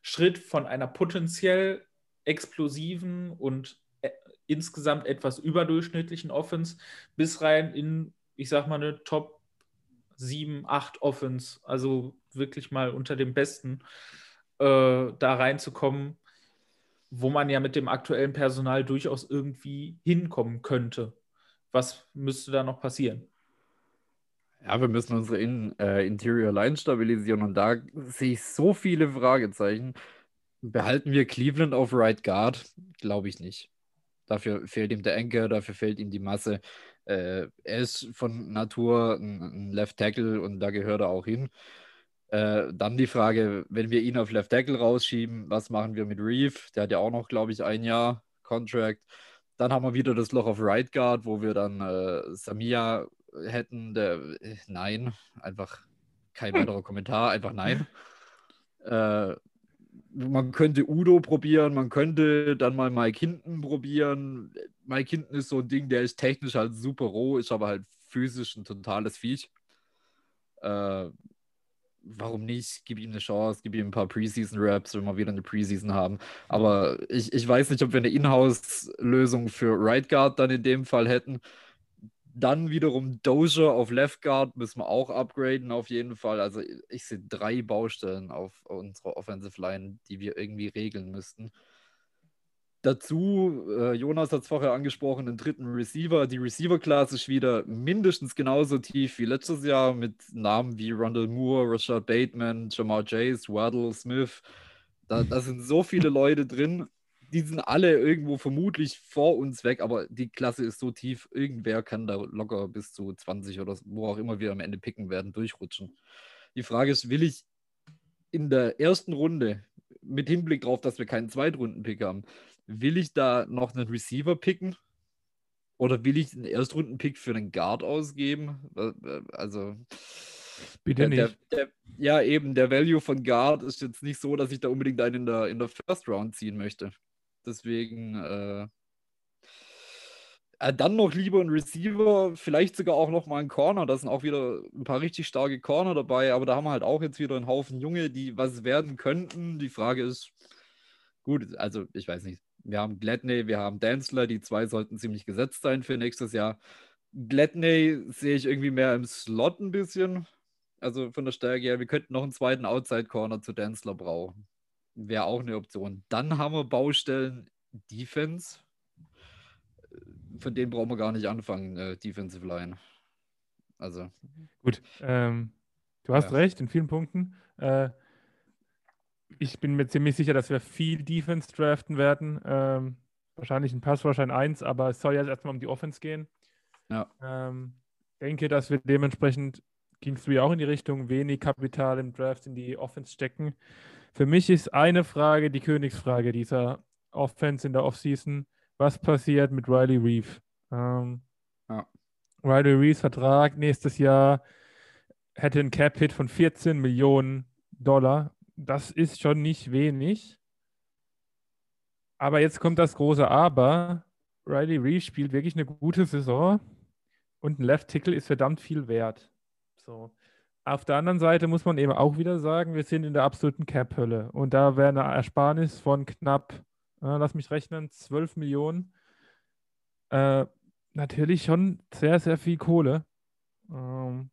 Schritt von einer potenziell explosiven und äh, insgesamt etwas überdurchschnittlichen Offense bis rein in, ich sag mal, eine Top 7, 8 Offens, also wirklich mal unter dem Besten, äh, da reinzukommen, wo man ja mit dem aktuellen Personal durchaus irgendwie hinkommen könnte. Was müsste da noch passieren? Ja, wir müssen unsere In äh, Interior Line stabilisieren und da sehe ich so viele Fragezeichen. Behalten wir Cleveland auf Right Guard? Glaube ich nicht. Dafür fehlt ihm der Anker, dafür fehlt ihm die Masse. Äh, er ist von Natur ein, ein, Left Tackle und da gehört er auch hin. Äh, dann die Frage, wenn wir ihn auf Left Tackle rausschieben, was machen wir mit Reeve? Der hat ja auch noch, glaube ich, ein Jahr Contract. Dann haben wir wieder das Loch auf Right Guard, wo wir dann äh, Samia hätten. Der, äh, nein, einfach kein weiterer Kommentar, einfach nein. (laughs) Äh, man könnte Udo probieren, man könnte dann mal Mike Hinton probieren. Mike Hinton ist so ein Ding, der ist technisch halt super roh, ist aber halt physisch ein totales Viech. Äh, warum nicht? Gib ihm eine Chance, gib ihm ein paar Preseason-Raps, wenn wir wieder eine Preseason haben. Aber ich, ich weiß nicht, ob wir eine Inhouse-Lösung für Right Guard dann in dem Fall hätten. Dann wiederum Dozier auf Left Guard müssen wir auch upgraden auf jeden Fall. Also ich sehe drei Baustellen auf unserer Offensive Line, die wir irgendwie regeln müssten. Dazu, äh, Jonas hat es vorher angesprochen, den dritten Receiver. Die Receiver-Class ist wieder mindestens genauso tief wie letztes Jahr mit Namen wie Rondell Moore, Rashad Bateman, Jamar Chase, Waddle, Smith. Da, da sind so viele Leute drin die sind alle irgendwo vermutlich vor uns weg, aber die Klasse ist so tief, irgendwer kann da locker bis zu 20 oder wo auch immer wir am Ende picken werden, durchrutschen. Die Frage ist, will ich in der ersten Runde, mit Hinblick darauf, dass wir keinen Zweitrunden-Pick haben, will ich da noch einen Receiver picken? Oder will ich einen Erstrunden-Pick für einen Guard ausgeben? Also. Bitte nicht. Der, der, ja, eben, der Value von Guard ist jetzt nicht so, dass ich da unbedingt einen in der, in der First Round ziehen möchte. Deswegen äh, äh, dann noch lieber ein Receiver, vielleicht sogar auch noch mal ein Corner. Da sind auch wieder ein paar richtig starke Corner dabei, aber da haben wir halt auch jetzt wieder einen Haufen Junge, die was werden könnten. Die Frage ist, gut, also ich weiß nicht. Wir haben Gladney, wir haben Danzler, die zwei sollten ziemlich gesetzt sein für nächstes Jahr. Gladney sehe ich irgendwie mehr im Slot ein bisschen. Also von der Stärke her, wir könnten noch einen zweiten Outside-Corner zu Danzler brauchen wäre auch eine Option. Dann haben wir Baustellen Defense. Von denen brauchen wir gar nicht anfangen, äh, Defensive Line. Also. Gut, ähm, du hast ja. recht in vielen Punkten. Äh, ich bin mir ziemlich sicher, dass wir viel Defense draften werden. Ähm, wahrscheinlich ein Passwahrschein 1, aber es soll jetzt erstmal um die Offense gehen. Ja. Ähm, denke, dass wir dementsprechend, gingst du ja auch in die Richtung, wenig Kapital im Draft in die Offense stecken. Für mich ist eine Frage die Königsfrage dieser Offense in der Offseason. Was passiert mit Riley Reeve? Ähm, ja. Riley Reeves Vertrag nächstes Jahr hätte einen Cap-Hit von 14 Millionen Dollar. Das ist schon nicht wenig. Aber jetzt kommt das große Aber. Riley Reeve spielt wirklich eine gute Saison und ein Left Tickle ist verdammt viel wert. So. Auf der anderen Seite muss man eben auch wieder sagen, wir sind in der absoluten Cap-Hölle. Und da wäre eine Ersparnis von knapp, äh, lass mich rechnen, 12 Millionen. Äh, natürlich schon sehr, sehr viel Kohle. Ähm,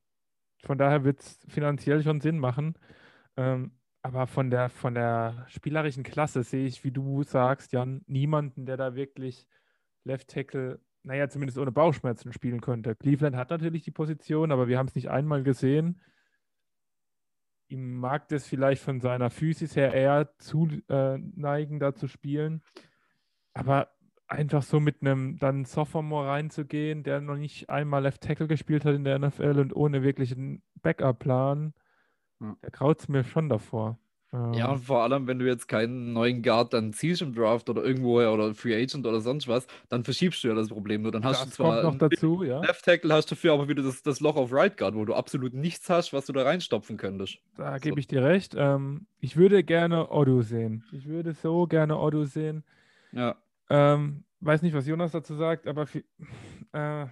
von daher wird es finanziell schon Sinn machen. Ähm, aber von der, von der spielerischen Klasse sehe ich, wie du sagst, Jan, niemanden, der da wirklich Left Tackle, naja, zumindest ohne Bauchschmerzen spielen könnte. Cleveland hat natürlich die Position, aber wir haben es nicht einmal gesehen ihm mag das vielleicht von seiner Physis her eher zu äh, neigen, da zu spielen. Aber einfach so mit einem dann Sophomore reinzugehen, der noch nicht einmal Left Tackle gespielt hat in der NFL und ohne wirklichen Backup-Plan, ja. der kraut es mir schon davor. Ja, und vor allem, wenn du jetzt keinen neuen Guard dann ziehst im Draft oder irgendwoher oder Free Agent oder sonst was, dann verschiebst du ja das Problem nur. Dann hast das du zwar noch dazu, ja. Left Tackle, hast dafür aber wieder das, das Loch auf Right Guard, wo du absolut nichts hast, was du da reinstopfen könntest. Da so. gebe ich dir recht. Ähm, ich würde gerne Odu sehen. Ich würde so gerne Odu sehen. Ja. Ähm, weiß nicht, was Jonas dazu sagt, aber viel, (laughs) äh,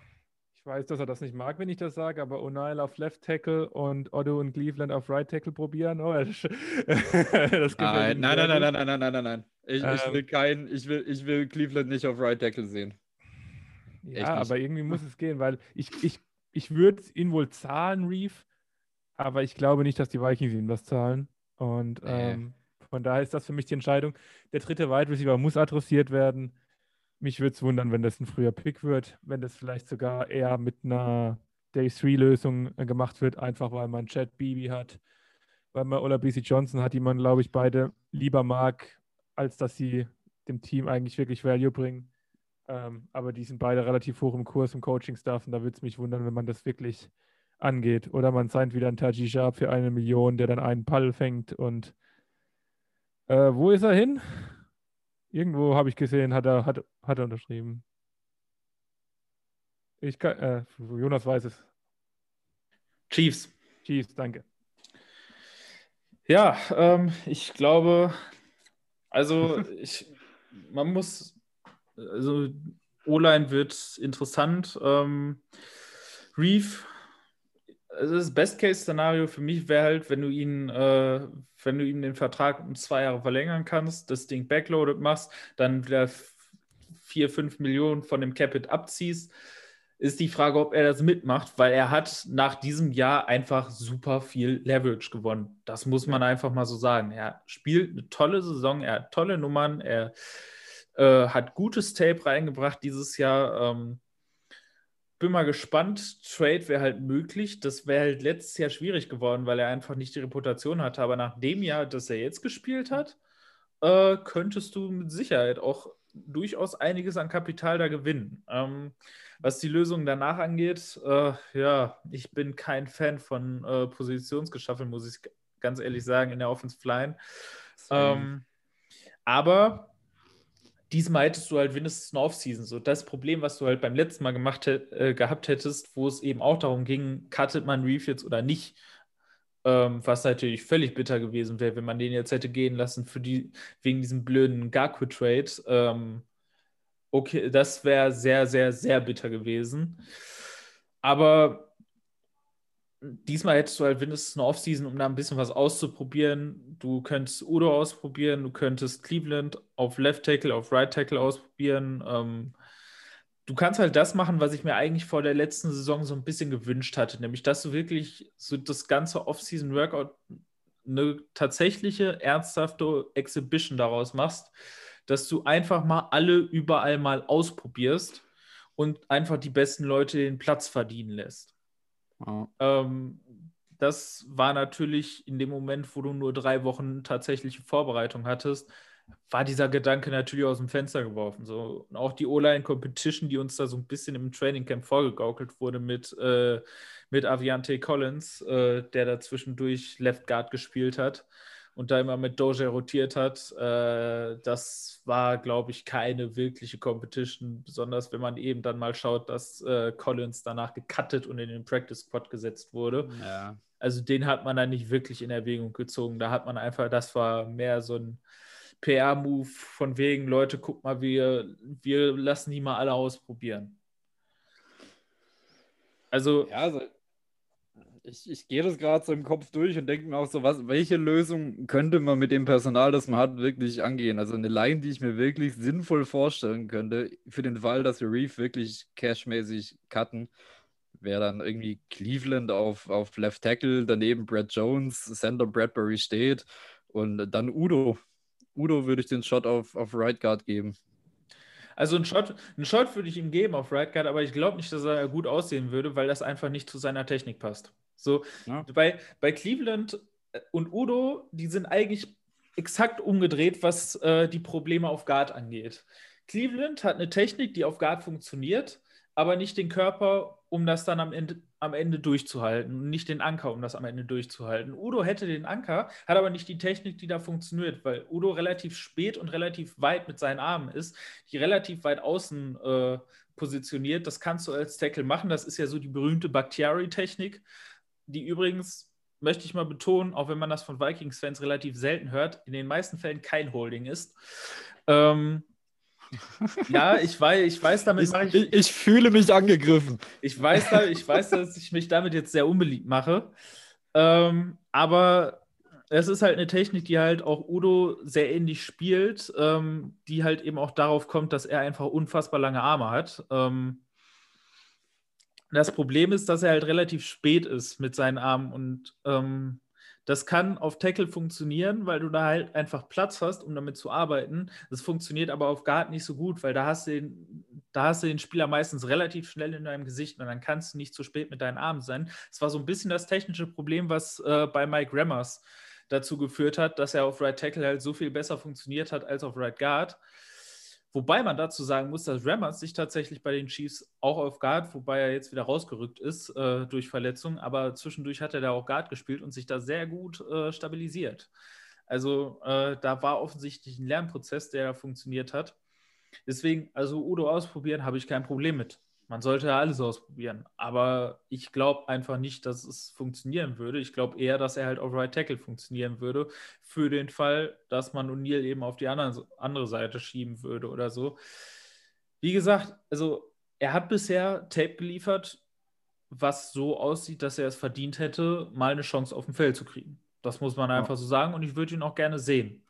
ich weiß, dass er das nicht mag, wenn ich das sage, aber O'Neill auf Left Tackle und Otto und Cleveland auf Right Tackle probieren. Oh, das, (laughs) das nein, nein, nein, nein, nein, nein, nein, nein, nein, nein. Ich, ähm, ich will kein, ich will, ich will Cleveland nicht auf Right Tackle sehen. Ja, aber irgendwie muss es gehen, weil ich, ich, ich würde ihn wohl zahlen, Reef, aber ich glaube nicht, dass die Vikings ihm das zahlen. Und ähm, von daher ist das für mich die Entscheidung. Der dritte Wide Receiver muss adressiert werden. Mich würde es wundern, wenn das ein früher Pick wird, wenn das vielleicht sogar eher mit einer Day-3-Lösung äh, gemacht wird, einfach weil man Chad Beebe hat, weil man Ola BC Johnson hat, die man, glaube ich, beide lieber mag, als dass sie dem Team eigentlich wirklich Value bringen. Ähm, aber die sind beide relativ hoch im Kurs im Coaching-Staff und da würde es mich wundern, wenn man das wirklich angeht. Oder man signed wieder einen Taji Sharp für eine Million, der dann einen Pall fängt und äh, wo ist er hin? Irgendwo habe ich gesehen, hat er, hat, hat er unterschrieben. Ich kann, äh, Jonas weiß es. Chiefs. Chiefs, danke. Ja, ähm, ich glaube, also (laughs) ich, man muss, also O-Line wird interessant. Ähm, Reef, also das Best-Case-Szenario für mich wäre halt, wenn du ihn, äh, wenn du ihm den Vertrag um zwei Jahre verlängern kannst, das Ding backloaded machst, dann wieder vier, fünf Millionen von dem Capit abziehst, ist die Frage, ob er das mitmacht, weil er hat nach diesem Jahr einfach super viel Leverage gewonnen. Das muss man einfach mal so sagen. Er spielt eine tolle Saison, er hat tolle Nummern, er äh, hat gutes Tape reingebracht dieses Jahr. Ähm, bin mal gespannt. Trade wäre halt möglich. Das wäre halt letztes Jahr schwierig geworden, weil er einfach nicht die Reputation hatte. Aber nach dem Jahr, das er jetzt gespielt hat, äh, könntest du mit Sicherheit auch durchaus einiges an Kapital da gewinnen. Ähm, was die Lösung danach angeht, äh, ja, ich bin kein Fan von äh, Positionsgeschaffeln, muss ich ganz ehrlich sagen, in der Offensive Line. Ähm, aber diesmal hättest du halt wenigstens eine Offseason. So das Problem, was du halt beim letzten Mal gemacht äh, gehabt hättest, wo es eben auch darum ging, cuttet man Reef jetzt oder nicht. Ähm, was natürlich völlig bitter gewesen wäre, wenn man den jetzt hätte gehen lassen für die, wegen diesem blöden Gaku-Trade. Ähm, okay, das wäre sehr, sehr, sehr bitter gewesen. Aber diesmal hättest du halt mindestens eine Offseason, um da ein bisschen was auszuprobieren. Du könntest Udo ausprobieren, du könntest Cleveland auf Left Tackle, auf Right Tackle ausprobieren. Ähm, du kannst halt das machen, was ich mir eigentlich vor der letzten Saison so ein bisschen gewünscht hatte, nämlich dass du wirklich so das ganze Off-Season-Workout eine tatsächliche, ernsthafte Exhibition daraus machst, dass du einfach mal alle überall mal ausprobierst und einfach die besten Leute den Platz verdienen lässt. Ähm, das war natürlich in dem Moment, wo du nur drei Wochen tatsächliche Vorbereitung hattest, war dieser Gedanke natürlich aus dem Fenster geworfen. So. Und auch die O-Line-Competition, die uns da so ein bisschen im Training Camp vorgegaukelt wurde mit, äh, mit Aviante Collins, äh, der da zwischendurch Left Guard gespielt hat und da immer mit Doge rotiert hat, äh, das war, glaube ich, keine wirkliche Competition, besonders wenn man eben dann mal schaut, dass äh, Collins danach gecuttet und in den Practice Squad gesetzt wurde. Ja. Also den hat man dann nicht wirklich in Erwägung gezogen. Da hat man einfach, das war mehr so ein PR-Move von wegen, Leute, guck mal, wir, wir lassen die mal alle ausprobieren. Also, Ja, also ich, ich gehe das gerade so im Kopf durch und denke mir auch so, was, welche Lösung könnte man mit dem Personal, das man hat, wirklich angehen? Also eine Line, die ich mir wirklich sinnvoll vorstellen könnte, für den Fall, dass wir Reef wirklich cashmäßig cutten, wäre dann irgendwie Cleveland auf, auf Left Tackle, daneben Brad Jones, Center Bradbury steht und dann Udo. Udo würde ich den Shot auf, auf Right Guard geben. Also einen Shot, einen Shot würde ich ihm geben auf Right Guard, aber ich glaube nicht, dass er gut aussehen würde, weil das einfach nicht zu seiner Technik passt. So, Ja. bei, bei Cleveland und Udo, die sind eigentlich exakt umgedreht, was äh, die Probleme auf Guard angeht. Cleveland hat eine Technik, die auf Guard funktioniert, aber nicht den Körper, um das dann am Ende, am Ende durchzuhalten. Und nicht den Anker, um das am Ende durchzuhalten. Udo hätte den Anker, hat aber nicht die Technik, die da funktioniert, weil Udo relativ spät und relativ weit mit seinen Armen ist, die relativ weit außen äh, positioniert. Das kannst du als Tackle machen. Das ist ja so die berühmte Bakhtiari-Technik, die übrigens, möchte ich mal betonen, auch wenn man das von Vikings-Fans relativ selten hört, in den meisten Fällen kein Holding ist. Ähm, (laughs) ja, ich weiß, ich weiß, damit Ich, ich, ich, fühle mich angegriffen. ich weiß, ich weiß, dass ich mich damit jetzt sehr unbeliebt mache. Ähm, aber es ist halt eine Technik, die halt auch Udo sehr ähnlich spielt, ähm, die halt eben auch darauf kommt, dass er einfach unfassbar lange Arme hat. Ähm, Das Problem ist, dass er halt relativ spät ist mit seinen Armen und ähm, das kann auf Tackle funktionieren, weil du da halt einfach Platz hast, um damit zu arbeiten. Das funktioniert aber auf Guard nicht so gut, weil da hast du den, da hast du den Spieler meistens relativ schnell in deinem Gesicht und dann kannst du nicht zu spät mit deinen Armen sein. Das war so ein bisschen das technische Problem, was äh, bei Mike Rammers dazu geführt hat, dass er auf Right Tackle halt so viel besser funktioniert hat als auf Right Guard. Wobei man dazu sagen muss, dass Rammers sich tatsächlich bei den Chiefs auch auf Guard, wobei er jetzt wieder rausgerückt ist äh, durch Verletzung, aber zwischendurch hat er da auch Guard gespielt und sich da sehr gut äh, stabilisiert. Also äh, da war offensichtlich ein Lernprozess, der da funktioniert hat. Deswegen, also Udo ausprobieren, habe ich kein Problem mit. Man sollte ja alles ausprobieren. Aber ich glaube einfach nicht, dass es funktionieren würde. Ich glaube eher, dass er halt auf Right Tackle funktionieren würde, für den Fall, dass man O'Neill eben auf die andere, andere Seite schieben würde oder so. Wie gesagt, also er hat bisher Tape geliefert, was so aussieht, dass er es verdient hätte, mal eine Chance auf dem Feld zu kriegen. Das muss man einfach ja. so sagen und ich würde ihn auch gerne sehen.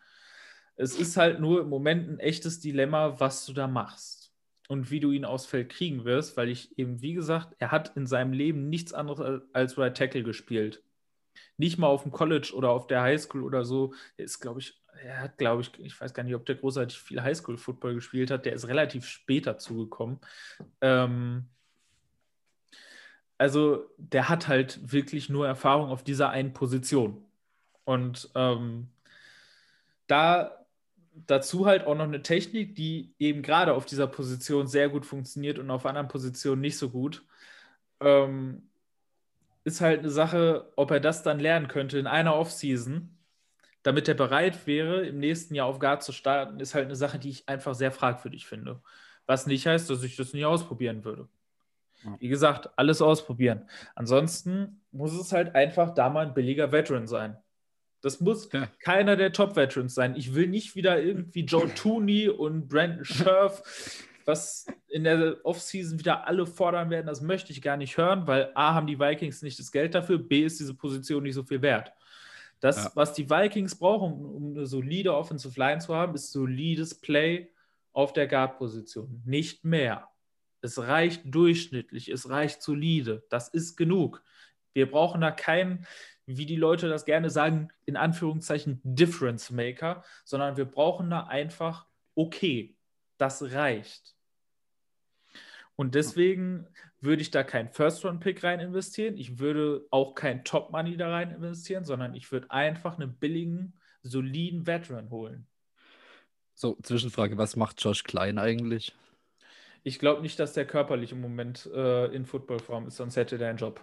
Es ist halt nur im Moment ein echtes Dilemma, was du da machst und wie du ihn aufs Feld kriegen wirst, weil ich eben, wie gesagt, er hat in seinem Leben nichts anderes als Right Tackle gespielt. Nicht mal auf dem College oder auf der Highschool oder so. Er ist, glaube ich, er hat, glaube ich, ich weiß gar nicht, ob der großartig viel Highschool-Football gespielt hat. Der ist relativ spät dazugekommen. Ähm, also, der hat halt wirklich nur Erfahrung auf dieser einen Position. Und ähm, da dazu halt auch noch eine Technik, die eben gerade auf dieser Position sehr gut funktioniert und auf anderen Positionen nicht so gut. Ähm, ist halt eine Sache, ob er das dann lernen könnte in einer Offseason, damit er bereit wäre, im nächsten Jahr auf Guard zu starten, ist halt eine Sache, die ich einfach sehr fragwürdig finde. Was nicht heißt, dass ich das nie ausprobieren würde. Wie gesagt, alles ausprobieren. Ansonsten muss es halt einfach da mal ein billiger Veteran sein. Das muss ja. keiner der Top-Veterans sein. Ich will nicht wieder irgendwie Joe (laughs) Tooney und Brandon Scherf, was in der Offseason wieder alle fordern werden. Das möchte ich gar nicht hören, weil A, haben die Vikings nicht das Geld dafür, B, ist diese Position nicht so viel wert. Das, ja. was die Vikings brauchen, um eine solide Offensive Line zu haben, ist solides Play auf der Guard-Position. Nicht mehr. Es reicht durchschnittlich, es reicht solide. Das ist genug. Wir brauchen da keinen wie die Leute das gerne sagen, in Anführungszeichen Difference Maker, sondern wir brauchen da einfach okay. Das reicht. Und deswegen würde ich da kein First-Round-Pick rein investieren. Ich würde auch kein Top-Money da rein investieren, sondern ich würde einfach einen billigen, soliden Veteran holen. So, Zwischenfrage: Was macht Josh Klein eigentlich? Ich glaube nicht, dass der körperlich im Moment äh, in Footballform ist, sonst hätte der einen Job.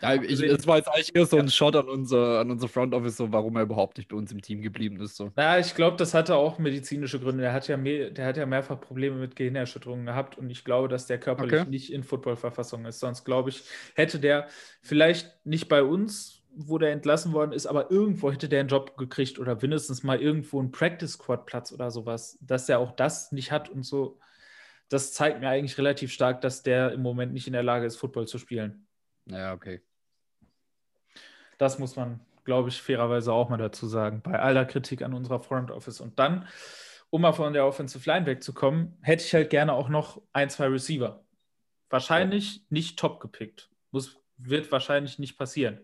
Ja, ich, es war jetzt eigentlich eher so ein Shot an unser, an unser Front Office, so, warum er überhaupt nicht bei uns im Team geblieben ist. So. Ja, ich glaube, das hatte auch medizinische Gründe. Der hat, ja mehr, der hat ja mehrfach Probleme mit Gehirnerschütterungen gehabt und ich glaube, dass der körperlich okay. nicht in Football-Verfassung ist. Sonst, glaube ich, hätte der vielleicht nicht bei uns, wo der entlassen worden ist, aber irgendwo hätte der einen Job gekriegt oder mindestens mal irgendwo einen Practice-Squad-Platz oder sowas. Dass er auch das nicht hat und so, das zeigt mir eigentlich relativ stark, dass der im Moment nicht in der Lage ist, Football zu spielen. Ja, okay. Das muss man, glaube ich, fairerweise auch mal dazu sagen, bei aller Kritik an unserer Front Office. Und dann, um mal von der Offensive Line wegzukommen, hätte ich halt gerne auch noch ein, zwei Receiver. Wahrscheinlich ja. nicht top gepickt. Muss, wird wahrscheinlich nicht passieren.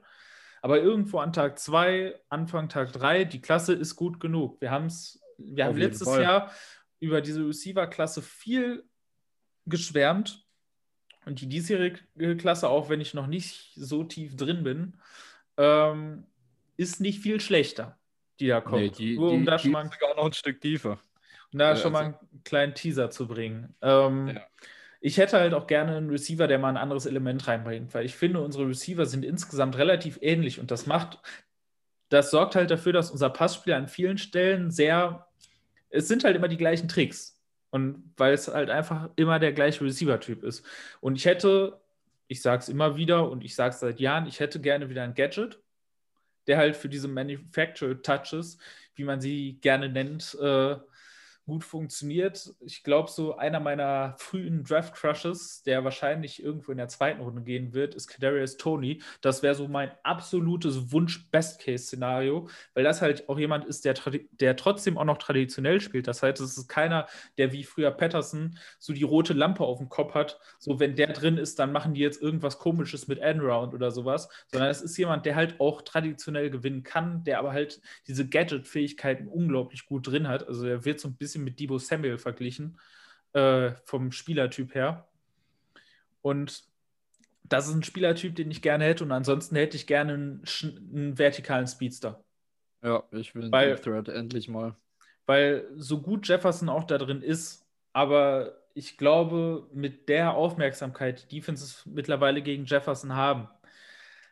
Aber irgendwo an Tag 2, Anfang Tag 3, die Klasse ist gut genug. Wir, haben's, wir haben letztes Fall. Jahr über diese Receiver-Klasse viel geschwärmt. Und die diesjährige Klasse, auch wenn ich noch nicht so tief drin bin, ähm, ist nicht viel schlechter, die da kommt. Nee, die, Nur um die, da schon mal sogar noch ein Stück tiefer. Um da ja, schon also. mal einen kleinen Teaser zu bringen. Ähm, ja. Ich hätte halt auch gerne einen Receiver, der mal ein anderes Element reinbringt, weil ich finde, unsere Receiver sind insgesamt relativ ähnlich und das macht, das sorgt halt dafür, dass unser Passspiel an vielen Stellen sehr, es sind halt immer die gleichen Tricks. Und weil es halt einfach immer der gleiche Receiver-Typ ist. Und ich hätte ich sage es immer wieder und ich sage es seit Jahren, ich hätte gerne wieder ein Gadget, der halt für diese Manufactured Touches, wie man sie gerne nennt, äh, gut funktioniert. Ich glaube, so einer meiner frühen Draft-Crushes, der wahrscheinlich irgendwo in der zweiten Runde gehen wird, ist Kadarius Tony. Das wäre so mein absolutes Wunsch-Best-Case-Szenario, weil das halt auch jemand ist, der, der trotzdem auch noch traditionell spielt. Das heißt, es ist keiner, der wie früher Patterson so die rote Lampe auf dem Kopf hat. So, wenn der drin ist, dann machen die jetzt irgendwas Komisches mit Endround oder sowas, sondern es ist jemand, der halt auch traditionell gewinnen kann, der aber halt diese Gadget-Fähigkeiten unglaublich gut drin hat. Also er wird so ein bisschen bisschen mit Debo Samuel verglichen, äh, vom Spielertyp her. Und das ist ein Spielertyp, den ich gerne hätte. Und ansonsten hätte ich gerne einen, einen vertikalen Speedster. Ja, ich will einen Thread endlich mal. Weil so gut Jefferson auch da drin ist, aber ich glaube, mit der Aufmerksamkeit, die Defenses mittlerweile gegen Jefferson haben,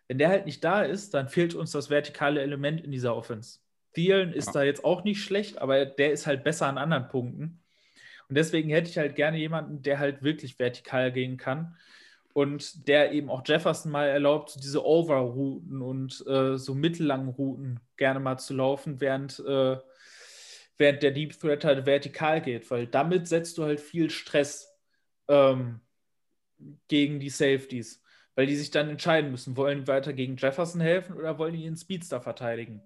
wenn der halt nicht da ist, dann fehlt uns das vertikale Element in dieser Offense. Thielen ist ja. da jetzt auch nicht schlecht, aber der ist halt besser an anderen Punkten. Und deswegen hätte ich halt gerne jemanden, der halt wirklich vertikal gehen kann und der eben auch Jefferson mal erlaubt, diese Over-Routen und äh, so mittellangen Routen gerne mal zu laufen, während, äh, während der Deep Threat halt vertikal geht, weil damit setzt du halt viel Stress ähm, gegen die Safeties, weil die sich dann entscheiden müssen, wollen die weiter gegen Jefferson helfen oder wollen die ihren Speedster verteidigen.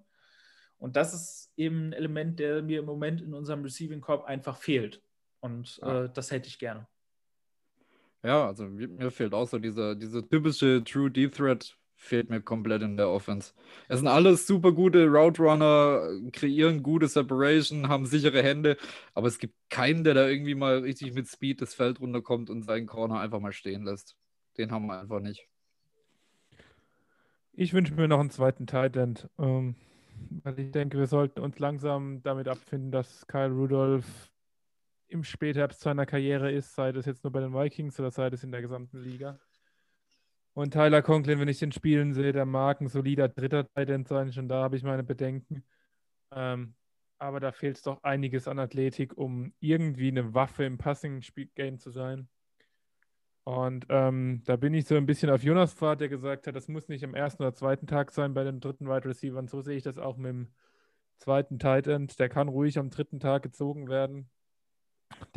Und das ist eben ein Element, der mir im Moment in unserem Receiving Corp einfach fehlt. Und ja. äh, das hätte ich gerne. Ja, also mir fehlt auch so dieser, diese typische True Deep Threat fehlt mir komplett in der Offense. Es sind alles super gute Route Runner, kreieren gute Separation, haben sichere Hände, aber es gibt keinen, der da irgendwie mal richtig mit Speed das Feld runterkommt und seinen Corner einfach mal stehen lässt. Den haben wir einfach nicht. Ich wünsche mir noch einen zweiten Tight End. Ähm, weil ich denke, wir sollten uns langsam damit abfinden, dass Kyle Rudolph im Spätherbst seiner Karriere ist, sei das jetzt nur bei den Vikings oder sei das in der gesamten Liga. Und Tyler Conklin, wenn ich den spielen sehe, der mag ein solider dritter Tight sein, schon da habe ich meine Bedenken. Ähm, aber da fehlt es doch einiges an Athletik, um irgendwie eine Waffe im Passing-Game zu sein. Und ähm, da bin ich so ein bisschen auf Jonas Fahrt, der gesagt hat, das muss nicht am ersten oder zweiten Tag sein bei den dritten Wide Receivers. So sehe ich das auch mit dem zweiten Tight End. Der kann ruhig am dritten Tag gezogen werden.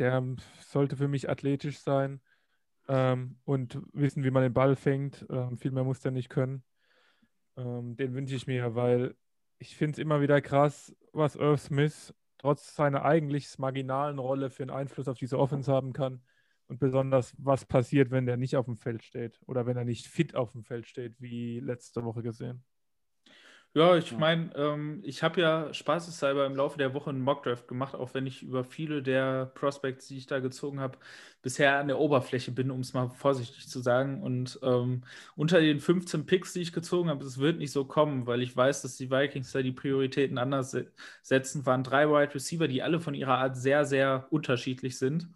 Der sollte für mich athletisch sein ähm, und wissen, wie man den Ball fängt. Ähm, viel mehr muss der nicht können. Ähm, den wünsche ich mir, weil ich finde es immer wieder krass, was Irv Smith trotz seiner eigentlich marginalen Rolle für einen Einfluss auf diese Offense haben kann und besonders, was passiert, wenn der nicht auf dem Feld steht oder wenn er nicht fit auf dem Feld steht, wie letzte Woche gesehen. Ja, ich meine, ähm, ich habe ja spaßeshalber im Laufe der Woche einen Mockdraft gemacht, auch wenn ich über viele der Prospects, die ich da gezogen habe, bisher an der Oberfläche bin, um es mal vorsichtig zu sagen. Und ähm, unter den 15 Picks, die ich gezogen habe, es wird nicht so kommen, weil ich weiß, dass die Vikings da die Prioritäten anders setzen, waren drei Wide Receiver, die alle von ihrer Art sehr, sehr unterschiedlich sind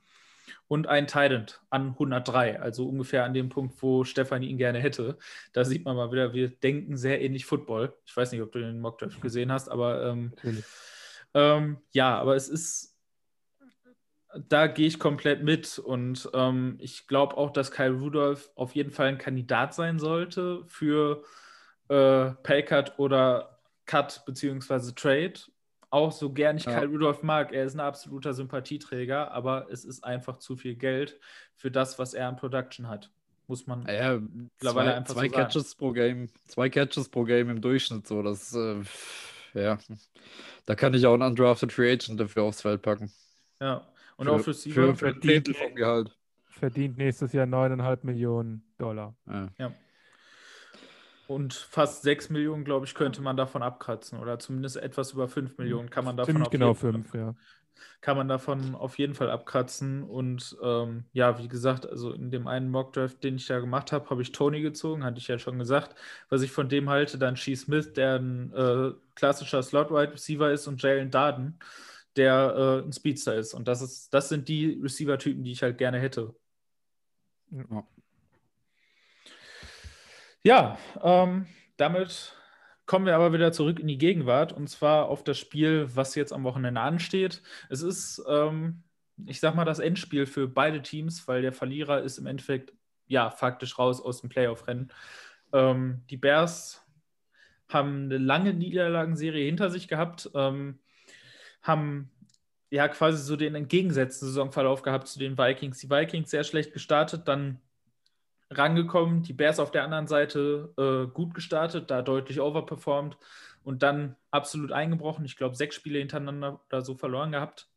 und ein Tident an 103, also ungefähr an dem Punkt, wo Stefanie ihn gerne hätte. Da sieht man mal wieder, wir denken sehr ähnlich Football. Ich weiß nicht, ob du den Mockdraft gesehen hast, aber ähm, ähm, ja, aber es ist, da gehe ich komplett mit und ähm, ich glaube auch, dass Kyle Rudolph auf jeden Fall ein Kandidat sein sollte für äh, Paycut oder Cut beziehungsweise Trade auch so gern ich ja. Kyle Rudolph mag, er ist ein absoluter Sympathieträger, aber es ist einfach zu viel Geld für das, was er an Production hat. Muss man ja, mittlerweile zwei, einfach zwei so Catches sagen. pro Game, zwei Catches pro Game im Durchschnitt, so das äh, ja, da kann ich auch einen undrafted Free Agent dafür aufs Feld packen. Ja, und für, auch für vom Gehalt. Verdient nächstes Jahr 9,5 Millionen Dollar. Ja. ja. Und fast 6 Millionen, glaube ich, könnte man davon abkratzen. Oder zumindest etwas über 5 Millionen kann man davon Ziemlich genau 5, ja. Kann man davon auf jeden Fall abkratzen. Und ähm, ja, wie gesagt, also in dem einen Mockdraft, den ich da gemacht habe, habe ich Tony gezogen, hatte ich ja schon gesagt. Was ich von dem halte, dann Shee Smith, der ein äh, klassischer Slot-Wide Receiver ist, und Jalen Darden, der äh, ein Speedster ist. Und das, ist, das sind die Receiver-Typen, die ich halt gerne hätte. Ja. Ja, ähm, damit kommen wir aber wieder zurück in die Gegenwart und zwar auf das Spiel, was jetzt am Wochenende ansteht. Es ist, ähm, ich sag mal, das Endspiel für beide Teams, weil der Verlierer ist im Endeffekt ja faktisch raus aus dem Playoff-Rennen. Ähm, die Bears haben eine lange Niederlagenserie hinter sich gehabt, ähm, haben ja quasi so den entgegengesetzten Saisonverlauf gehabt zu den Vikings. Die Vikings sehr schlecht gestartet, dann rangekommen, die Bears auf der anderen Seite äh, gut gestartet, da deutlich overperformed und dann absolut eingebrochen. Ich glaube, sechs Spiele hintereinander oder so verloren gehabt.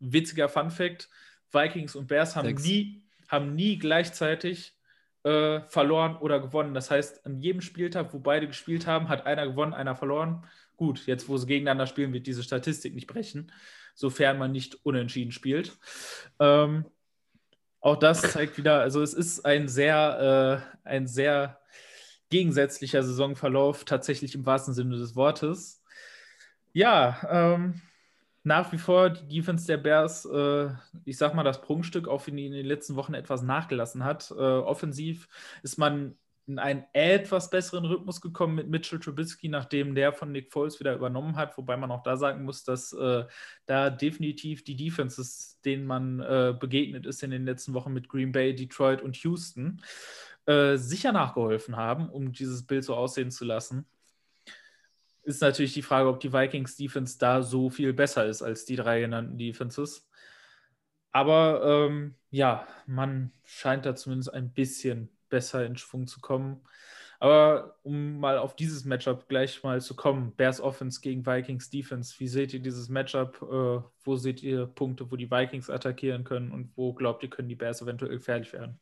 Witziger Fun Fact: Vikings und Bears haben, nie, haben nie gleichzeitig äh, verloren oder gewonnen. Das heißt, an jedem Spieltag, wo beide gespielt haben, hat einer gewonnen, einer verloren. Gut, jetzt, wo sie gegeneinander spielen, wird diese Statistik nicht brechen, sofern man nicht unentschieden spielt. Ähm, auch das zeigt wieder, also es ist ein sehr, äh, ein sehr gegensätzlicher Saisonverlauf, tatsächlich im wahrsten Sinne des Wortes. Ja, ähm, nach wie vor die Defense der Bears, äh, ich sag mal, das Prunkstück, auch wenn die in den letzten Wochen etwas nachgelassen hat. Äh, offensiv ist man in einen etwas besseren Rhythmus gekommen mit Mitchell Trubisky, nachdem der von Nick Foles wieder übernommen hat, wobei man auch da sagen muss, dass äh, da definitiv die Defenses, denen man äh, begegnet ist in den letzten Wochen mit Green Bay, Detroit und Houston, äh, sicher nachgeholfen haben, um dieses Bild so aussehen zu lassen. Ist natürlich die Frage, ob die Vikings Defense da so viel besser ist als die drei genannten Defenses. Aber ähm, ja, man scheint da zumindest ein bisschen besser in Schwung zu kommen. Aber um mal auf dieses Matchup gleich mal zu kommen, Bears Offense gegen Vikings Defense, wie seht ihr dieses Matchup? Äh, wo seht ihr Punkte, wo die Vikings attackieren können und wo glaubt ihr, können die Bears eventuell gefährlich werden?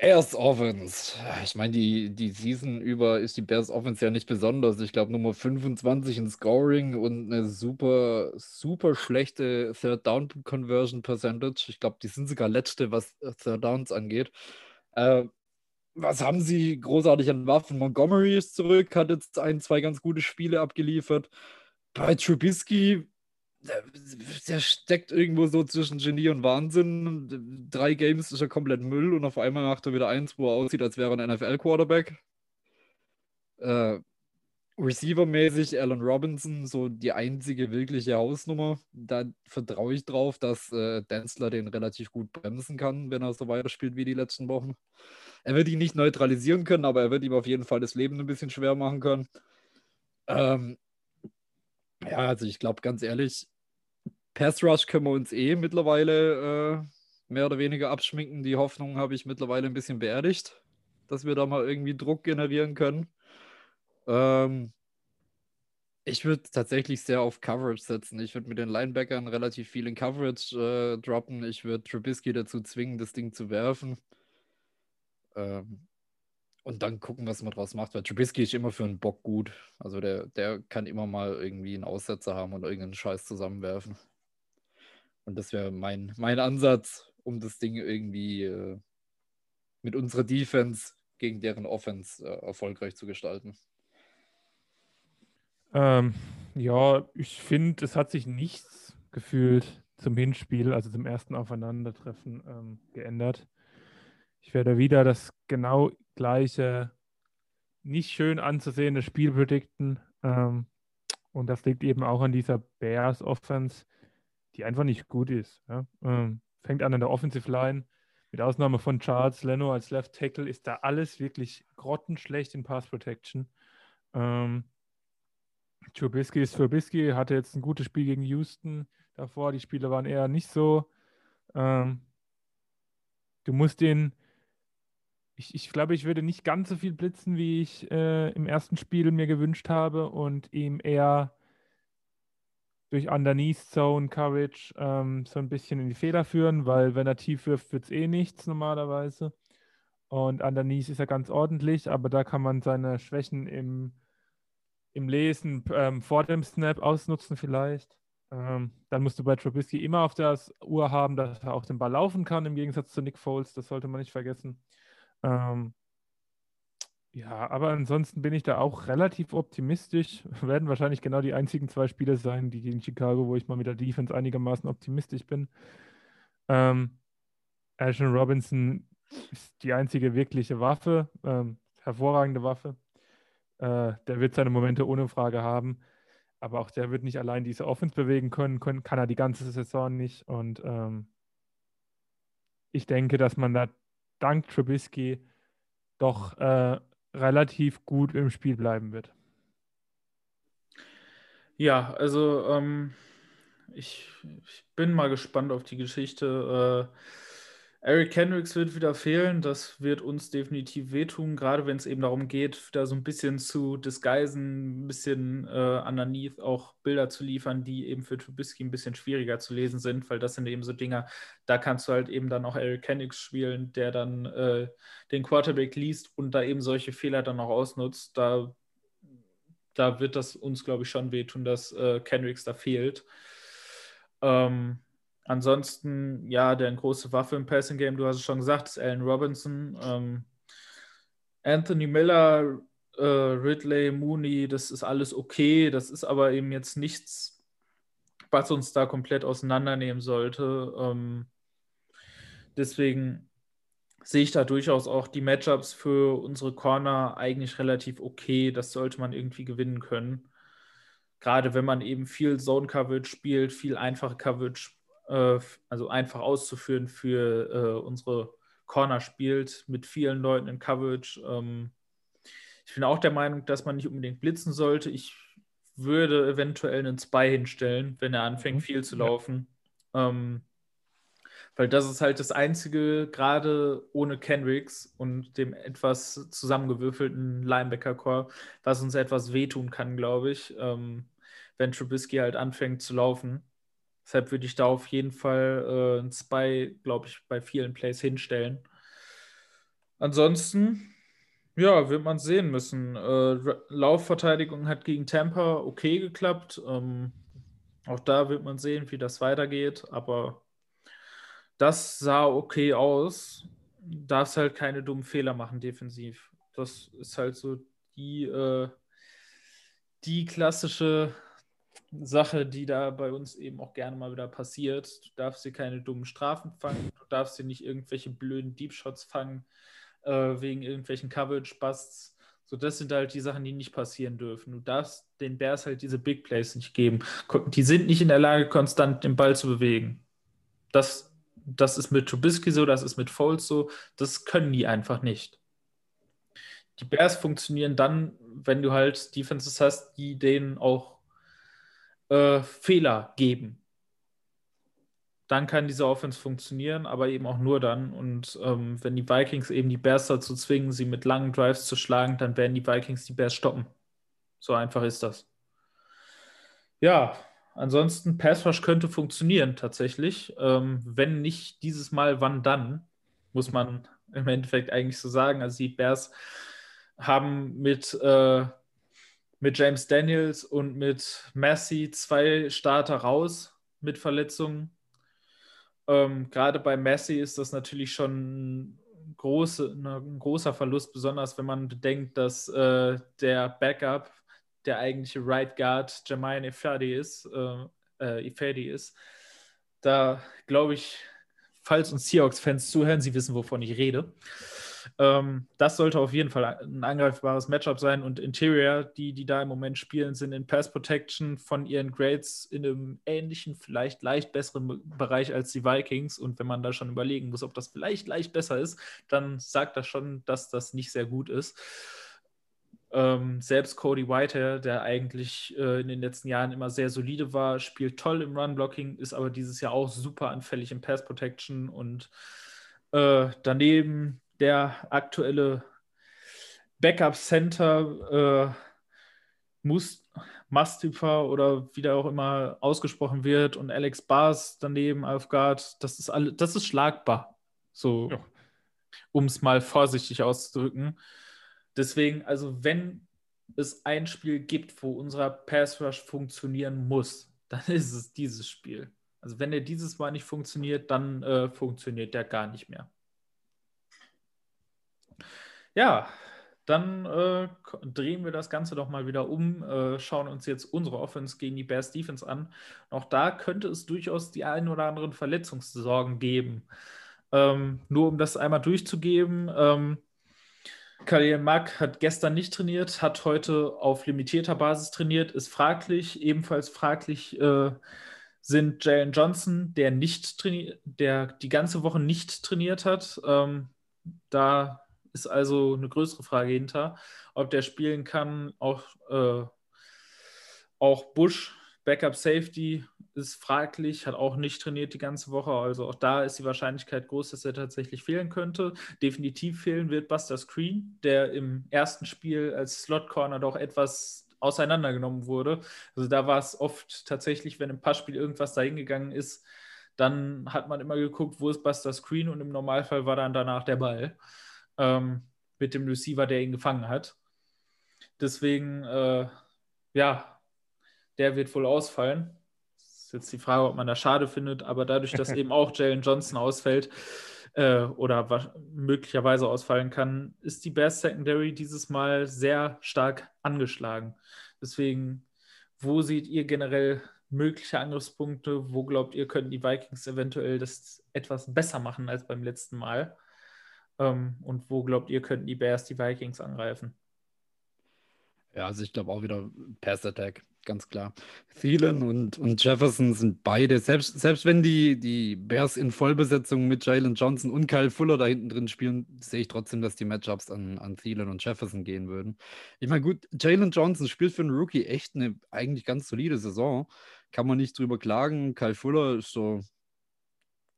Bears Offense. Ich meine, die, die Season über ist die Bears Offense ja nicht besonders. Ich glaube, Nummer 25 in Scoring und eine super, super schlechte Third Down Conversion Percentage. Ich glaube, die sind sogar letzte, was Third Downs angeht. Äh, was haben sie großartig an Waffen? Montgomery ist zurück, hat jetzt ein, zwei ganz gute Spiele abgeliefert. Bei Trubisky der, steckt irgendwo so zwischen Genie und Wahnsinn. Drei Games ist er komplett Müll und auf einmal macht er wieder eins, wo er aussieht, als wäre er ein NFL-Quarterback. Äh, Receiver-mäßig Alan Robinson, so die einzige wirkliche Hausnummer. Da vertraue ich drauf, dass äh, Denzler den relativ gut bremsen kann, wenn er so weiterspielt wie die letzten Wochen. Er wird ihn nicht neutralisieren können, aber er wird ihm auf jeden Fall das Leben ein bisschen schwer machen können. Ähm, ja, also ich glaube ganz ehrlich, Pass Rush können wir uns eh mittlerweile äh, mehr oder weniger abschminken. Die Hoffnung habe ich mittlerweile ein bisschen beerdigt, dass wir da mal irgendwie Druck generieren können. Ähm, ich würde tatsächlich sehr auf Coverage setzen. Ich würde mit den Linebackern relativ viel in Coverage äh, droppen. Ich würde Trubisky dazu zwingen, das Ding zu werfen. Ähm, und dann gucken, was man draus macht, weil Trubisky ist immer für einen Bock gut. Also der, der kann immer mal irgendwie einen Aussetzer haben und irgendeinen Scheiß zusammenwerfen. Und das wäre mein, mein Ansatz, um das Ding irgendwie äh, mit unserer Defense gegen deren Offense äh, erfolgreich zu gestalten. Ähm, ja, ich finde, es hat sich nichts gefühlt zum Hinspiel, also zum ersten Aufeinandertreffen ähm, geändert. Ich werde wieder das genau gleiche, nicht schön anzusehende Spiel predikten. Ähm, und das liegt eben auch an dieser Bears Offense, die einfach nicht gut ist. Ja? Ähm, fängt an an der Offensive Line. Mit Ausnahme von Charles Leno als Left Tackle ist da alles wirklich grottenschlecht in Pass Protection. Ähm, Trubisky ist Trubisky, hatte jetzt ein gutes Spiel gegen Houston davor. Die Spiele waren eher nicht so. Ähm, du musst den ich, ich glaube, ich würde nicht ganz so viel blitzen, wie ich äh, im ersten Spiel mir gewünscht habe und ihm eher durch Underneath Zone Coverage ähm, so ein bisschen in die Fehler führen, weil wenn er tief wirft, wird es eh nichts normalerweise. Und Underneath ist er ganz ordentlich, aber da kann man seine Schwächen im, im Lesen ähm, vor dem Snap ausnutzen vielleicht. Ähm, dann musst du bei Trubisky immer auf der Uhr haben, dass er auch den Ball laufen kann, im Gegensatz zu Nick Foles. Das sollte man nicht vergessen. Ähm, ja, aber ansonsten bin ich da auch relativ optimistisch. (laughs) Werden wahrscheinlich genau die einzigen zwei Spiele sein, die gegen Chicago, wo ich mal mit der Defense einigermaßen optimistisch bin. Ähm, Ashton Robinson ist die einzige wirkliche Waffe, ähm, hervorragende Waffe. Äh, der wird seine Momente ohne Frage haben, aber auch der wird nicht allein diese Offense bewegen können, können kann er die ganze Saison nicht. Und ähm, ich denke, dass man da dank Trubisky doch äh, relativ gut im Spiel bleiben wird. Ja, also ähm, ich, ich bin mal gespannt auf die Geschichte. Äh, Eric Kendricks wird wieder fehlen. Das wird uns definitiv wehtun, gerade wenn es eben darum geht, da so ein bisschen zu disguisen, ein bisschen äh, underneath auch Bilder zu liefern, die eben für Trubisky ein bisschen schwieriger zu lesen sind, weil das sind eben so Dinger, da kannst du halt eben dann auch Eric Kendricks spielen, der dann äh, den Quarterback liest und da eben solche Fehler dann auch ausnutzt. Da, da wird das uns, glaube ich, schon wehtun, dass äh, Kendricks da fehlt. Ähm, Ansonsten, ja, der große Waffe im Passing Game, du hast es schon gesagt, ist Allen Robinson. Ähm, Anthony Miller, äh, Ridley, Mooney, das ist alles okay. Das ist aber eben jetzt nichts, was uns da komplett auseinandernehmen sollte. Ähm, deswegen sehe ich da durchaus auch die Matchups für unsere Corner eigentlich relativ okay. Das sollte man irgendwie gewinnen können. Gerade wenn man eben viel Zone Coverage spielt, viel einfache Coverage äh, also einfach auszuführen für äh, unsere Corner spielt, mit vielen Leuten in Coverage. Ähm, ich bin auch der Meinung, dass man nicht unbedingt blitzen sollte. Ich würde eventuell einen Spy hinstellen, wenn er anfängt, mhm. viel zu laufen. Ja. Ähm, weil das ist halt das Einzige, gerade ohne Kendricks und dem etwas zusammengewürfelten Linebacker-Core, was uns etwas wehtun kann, glaube ich, ähm, wenn Trubisky halt anfängt zu laufen. Deshalb würde ich da auf jeden Fall äh, ein Spy, glaube ich, bei vielen Plays hinstellen. Ansonsten, ja, wird man sehen müssen. Äh, Laufverteidigung hat gegen Tampa okay geklappt. Ähm, auch da wird man sehen, wie das weitergeht. Aber das sah okay aus. Darfst halt keine dummen Fehler machen defensiv. Das ist halt so die, äh, die klassische Sache, die da bei uns eben auch gerne mal wieder passiert. Du darfst dir keine dummen Strafen fangen, du darfst dir nicht irgendwelche blöden Deep Shots fangen, äh, wegen irgendwelchen Coverage-Busts. So, das sind halt die Sachen, die nicht passieren dürfen. Du darfst den Bears halt diese Big Plays nicht geben. Die sind nicht in der Lage, konstant den Ball zu bewegen. Das, das ist mit Trubisky so, das ist mit Foles so. Das können die einfach nicht. Die Bears funktionieren dann, wenn du halt Defenses hast, die denen auch äh, Fehler geben. Dann kann diese Offense funktionieren, aber eben auch nur dann. Und ähm, wenn die Vikings eben die Bears dazu zwingen, sie mit langen Drives zu schlagen, dann werden die Vikings die Bears stoppen. So einfach ist das. Ja, ansonsten Pass Rush könnte funktionieren tatsächlich. Ähm, wenn nicht dieses Mal, wann dann? Muss man im Endeffekt eigentlich so sagen. Also die Bears haben mit äh, mit James Daniels und mit Messi zwei Starter raus mit Verletzungen. Ähm, Gerade bei Messi ist das natürlich schon große, ne, ein großer Verlust, besonders wenn man bedenkt, dass äh, der Backup, der eigentliche Right Guard, Jermaine Ifedi ist, äh, äh, Ifedi ist. Da glaube ich, falls uns Seahawks-Fans zuhören, sie wissen, wovon ich rede. Ähm, das sollte auf jeden Fall ein angreifbares Matchup sein. Und Interior, die, die da im Moment spielen, sind in Pass Protection von ihren Grades in einem ähnlichen, vielleicht leicht besseren Bereich als die Vikings. Und wenn man da schon überlegen muss, ob das vielleicht leicht besser ist, dann sagt das schon, dass das nicht sehr gut ist. Ähm, selbst Cody Whitehair, der eigentlich äh, in den letzten Jahren immer sehr solide war, spielt toll im Run-Blocking, ist aber dieses Jahr auch super anfällig im Pass-Protection und äh, daneben der aktuelle Backup-Center äh, Mustifa oder wie der auch immer ausgesprochen wird und Alex Bars daneben auf Guard, das ist alle, das ist schlagbar. So, ja. um es mal vorsichtig auszudrücken. Deswegen, also wenn es ein Spiel gibt, wo unser Pass Rush funktionieren muss, dann (laughs) ist es dieses Spiel. Also wenn er dieses Mal nicht funktioniert, dann äh, funktioniert der gar nicht mehr. Ja, dann äh, drehen wir das Ganze doch mal wieder um, äh, schauen uns jetzt unsere Offense gegen die Bears Defense an. Auch da könnte es durchaus die ein oder anderen Verletzungssorgen geben. Ähm, nur um das einmal durchzugeben, ähm, Khalil Mack hat gestern nicht trainiert, hat heute auf limitierter Basis trainiert, ist fraglich. Ebenfalls fraglich äh, sind Jalen Johnson, der nicht der die ganze Woche nicht trainiert hat. Ähm, da ist also eine größere Frage hinter, ob der spielen kann. Auch, äh, auch Bush, Backup Safety, ist fraglich, hat auch nicht trainiert die ganze Woche. Also auch da ist die Wahrscheinlichkeit groß, dass er tatsächlich fehlen könnte. Definitiv fehlen wird Buster Screen, der im ersten Spiel als Slot Corner doch etwas auseinandergenommen wurde. Also da war es oft tatsächlich, wenn im Passspiel irgendwas dahingegangen ist, dann hat man immer geguckt, wo ist Buster Screen und im Normalfall war dann danach der Ball ähm, mit dem Receiver, der ihn gefangen hat. Deswegen, äh, ja, der wird wohl ausfallen. Ist jetzt die Frage, ob man das schade findet, aber dadurch, dass (laughs) eben auch Jalen Johnson ausfällt äh, oder möglicherweise ausfallen kann, ist die Bears Secondary dieses Mal sehr stark angeschlagen. Deswegen, wo seht ihr generell mögliche Angriffspunkte? Wo glaubt ihr, könnten die Vikings eventuell das etwas besser machen als beim letzten Mal? Ähm, und wo glaubt ihr, könnten die Bears die Vikings angreifen? Ja, also ich glaube auch wieder Pass Attack, ganz klar. Thielen und, und Jefferson sind beide, selbst, selbst wenn die, die Bears in Vollbesetzung mit Jalen Johnson und Kyle Fuller da hinten drin spielen, sehe ich trotzdem, dass die Matchups an, an Thielen und Jefferson gehen würden. Ich meine, gut, Jalen Johnson spielt für einen Rookie echt eine eigentlich ganz solide Saison kann man nicht drüber klagen. Kyle Fuller ist so,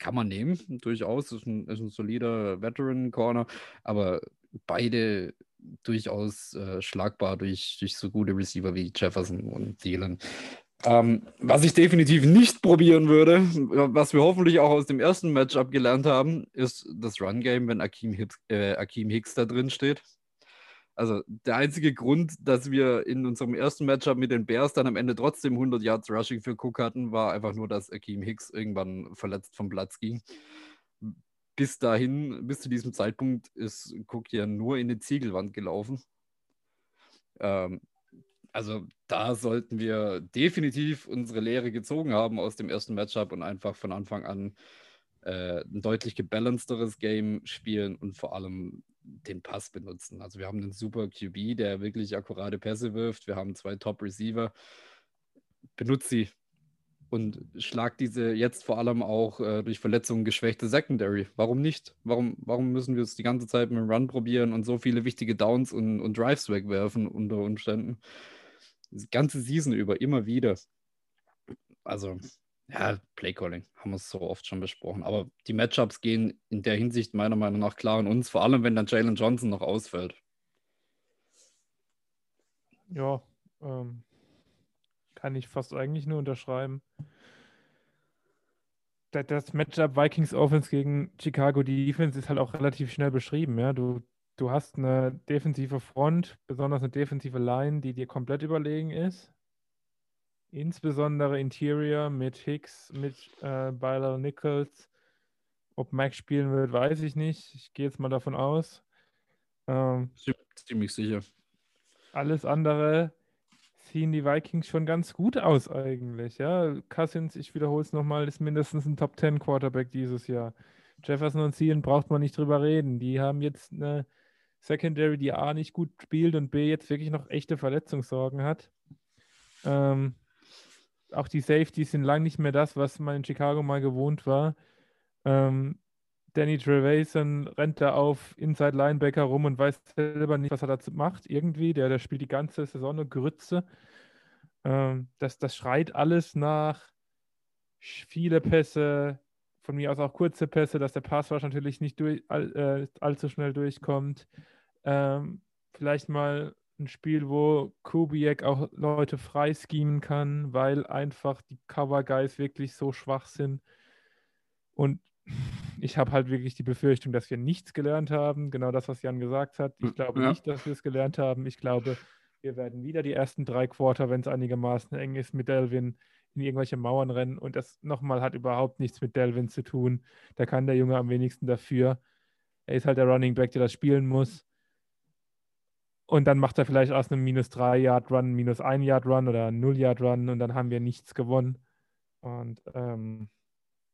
kann man nehmen, durchaus, ist ein, ist ein solider Veteran-Corner, aber beide durchaus äh, schlagbar durch, durch so gute Receiver wie Jefferson und Thielen. Ähm, was ich definitiv nicht probieren würde, was wir hoffentlich auch aus dem ersten Matchup gelernt haben, ist das Run-Game, wenn Akeem Hicks, äh, Akeem Hicks da drin steht. Also der einzige Grund, dass wir in unserem ersten Matchup mit den Bears dann am Ende trotzdem 100 Yards Rushing für Cook hatten, war einfach nur, dass Akeem Hicks irgendwann verletzt vom Platz ging. Bis dahin, bis zu diesem Zeitpunkt ist Cook ja nur in die Ziegelwand gelaufen. Ähm, also da sollten wir definitiv unsere Lehre gezogen haben aus dem ersten Matchup und einfach von Anfang an äh, ein deutlich gebalancederes Game spielen und vor allem den Pass benutzen. Also wir haben einen super QB, der wirklich akkurate Pässe wirft. Wir haben zwei Top-Receiver. Benutzt sie und schlag diese jetzt vor allem auch äh, durch Verletzungen geschwächte Secondary. Warum nicht? Warum, warum müssen wir es die ganze Zeit mit dem Run probieren und so viele wichtige Downs und, und Drives wegwerfen unter Umständen? Die ganze Season über immer wieder. Also ja, Playcalling haben wir es so oft schon besprochen. Aber die Matchups gehen in der Hinsicht meiner Meinung nach klar an uns, vor allem wenn dann Jalen Johnson noch ausfällt. Ja, ähm, kann ich fast eigentlich nur unterschreiben. Das Matchup Vikings Offense gegen Chicago Defense ist halt auch relativ schnell beschrieben. Ja? Du, du hast eine defensive Front, besonders eine defensive Line, die dir komplett überlegen ist insbesondere Interior mit Hicks, mit äh, Byler Nichols. Ob Max spielen wird, weiß ich nicht. Ich gehe jetzt mal davon aus. Ähm, Ziemlich sicher. Alles andere sehen die Vikings schon ganz gut aus eigentlich. Ja? Cousins, ich wiederhole es nochmal, ist mindestens ein Top 10 Quarterback dieses Jahr. Jefferson und Thielen braucht man nicht drüber reden. Die haben jetzt eine Secondary, die A nicht gut spielt und B jetzt wirklich noch echte Verletzungssorgen hat. Ähm, auch die Safeties sind lang nicht mehr das, was man in Chicago mal gewohnt war. Ähm, Danny Trevason rennt da auf Inside Linebacker rum und weiß selber nicht, was er dazu macht. Irgendwie, der, der spielt die ganze Saison nur Grütze. Ähm, das, das schreit alles nach viele Pässe, von mir aus auch kurze Pässe, dass der Passwash natürlich nicht durch, all, äh, allzu schnell durchkommt. Ähm, vielleicht mal ein Spiel, wo Kubiak auch Leute frei schemen kann, weil einfach die Cover Guys wirklich so schwach sind. Und (laughs) ich habe halt wirklich die Befürchtung, dass wir nichts gelernt haben. Genau das, was Jan gesagt hat. Ich glaube ja. nicht, dass wir es gelernt haben. Ich glaube, wir werden wieder die ersten drei Quarter, wenn es einigermaßen eng ist, mit Delvin in irgendwelche Mauern rennen. Und das nochmal hat überhaupt nichts mit Delvin zu tun. Da kann der Junge am wenigsten dafür. Er ist halt der Running Back, der das spielen muss. Und dann macht er vielleicht aus einem minus 3 Yard Run, minus 1 Yard Run oder 0 Yard Run und dann haben wir nichts gewonnen. Und ähm,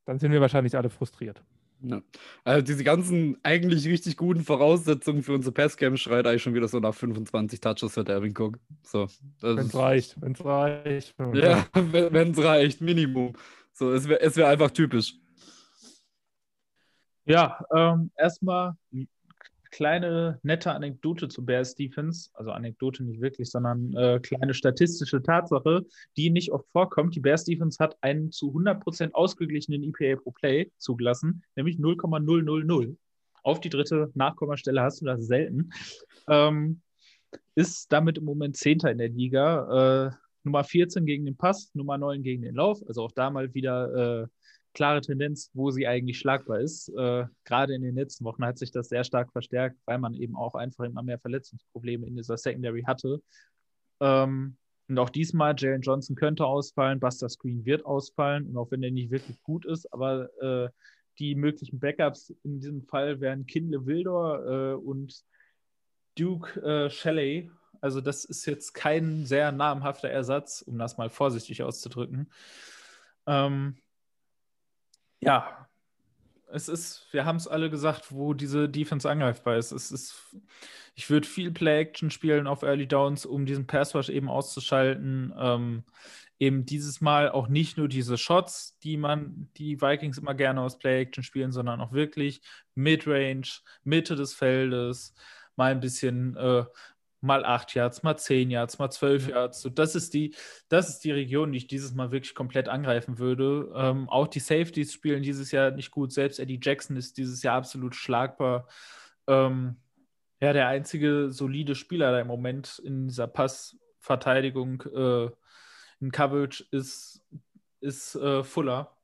dann sind wir wahrscheinlich alle frustriert. Ja. Also diese ganzen eigentlich richtig guten Voraussetzungen für unsere Passcam schreit eigentlich schon wieder so nach 25 Touches für Devin Cook. So, wenn es reicht, wenn es reicht. (laughs) Ja, wenn es reicht, Minimum. So, es wäre es wär einfach typisch. Ja, ähm, erstmal kleine nette Anekdote zu Bears Defense, also Anekdote nicht wirklich, sondern äh, kleine statistische Tatsache, die nicht oft vorkommt. Die Bears Defense hat einen zu 100% ausgeglichenen EPA pro Play zugelassen, nämlich 0,000. Auf die dritte Nachkommastelle hast du das selten. Ähm, ist damit im Moment Zehnter in der Liga. Äh, Nummer 14 gegen den Pass, Nummer 9 gegen den Lauf. Also auch da mal wieder äh, klare Tendenz, wo sie eigentlich schlagbar ist. Äh, gerade in den letzten Wochen hat sich das sehr stark verstärkt, weil man eben auch einfach immer mehr Verletzungsprobleme in dieser Secondary hatte. Ähm, und auch diesmal, Jalen Johnson könnte ausfallen, Buster Screen wird ausfallen. Und auch wenn er nicht wirklich gut ist, aber äh, die möglichen Backups in diesem Fall wären Kindle Wildor äh, und Duke äh, Shelley. Also das ist jetzt kein sehr namhafter Ersatz, um das mal vorsichtig auszudrücken. Ähm, ja, es ist, wir haben es alle gesagt, wo diese Defense angreifbar ist. Es ist, ich würde viel Play-Action spielen auf Early Downs, um diesen Pass-Rush eben auszuschalten. Ähm, eben dieses Mal auch nicht nur diese Shots, die man, die Vikings immer gerne aus Play-Action spielen, sondern auch wirklich Mid-Range, Mitte des Feldes, mal ein bisschen äh, mal acht Yards, mal zehn Yards, mal zwölf Yards. So, das, ist die, das ist die Region, die ich dieses Mal wirklich komplett angreifen würde. Ähm, auch die Safeties spielen dieses Jahr nicht gut. Selbst Eddie Jackson ist dieses Jahr absolut schlagbar. Ähm, ja, der einzige solide Spieler da im Moment in dieser Passverteidigung äh, in Coverage ist, ist äh, Fuller.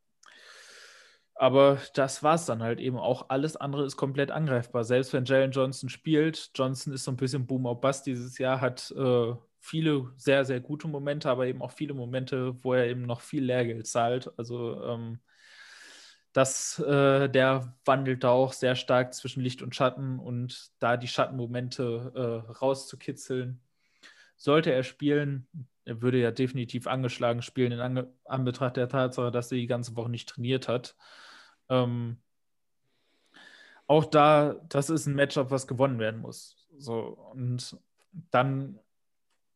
Aber das war es dann halt eben auch. Alles andere ist komplett angreifbar. Selbst wenn Jalen Johnson spielt, Johnson ist so ein bisschen Boom or Bust dieses Jahr, hat äh, viele sehr, sehr gute Momente, aber eben auch viele Momente, wo er eben noch viel Lehrgeld zahlt. Also ähm, das, äh, der wandelt da auch sehr stark zwischen Licht und Schatten und da die Schattenmomente äh, rauszukitzeln. Sollte er spielen, er würde ja definitiv angeschlagen spielen in Ange Anbetracht der Tatsache, dass er die ganze Woche nicht trainiert hat. Ähm, auch da, das ist ein Matchup, was gewonnen werden muss. So, und dann,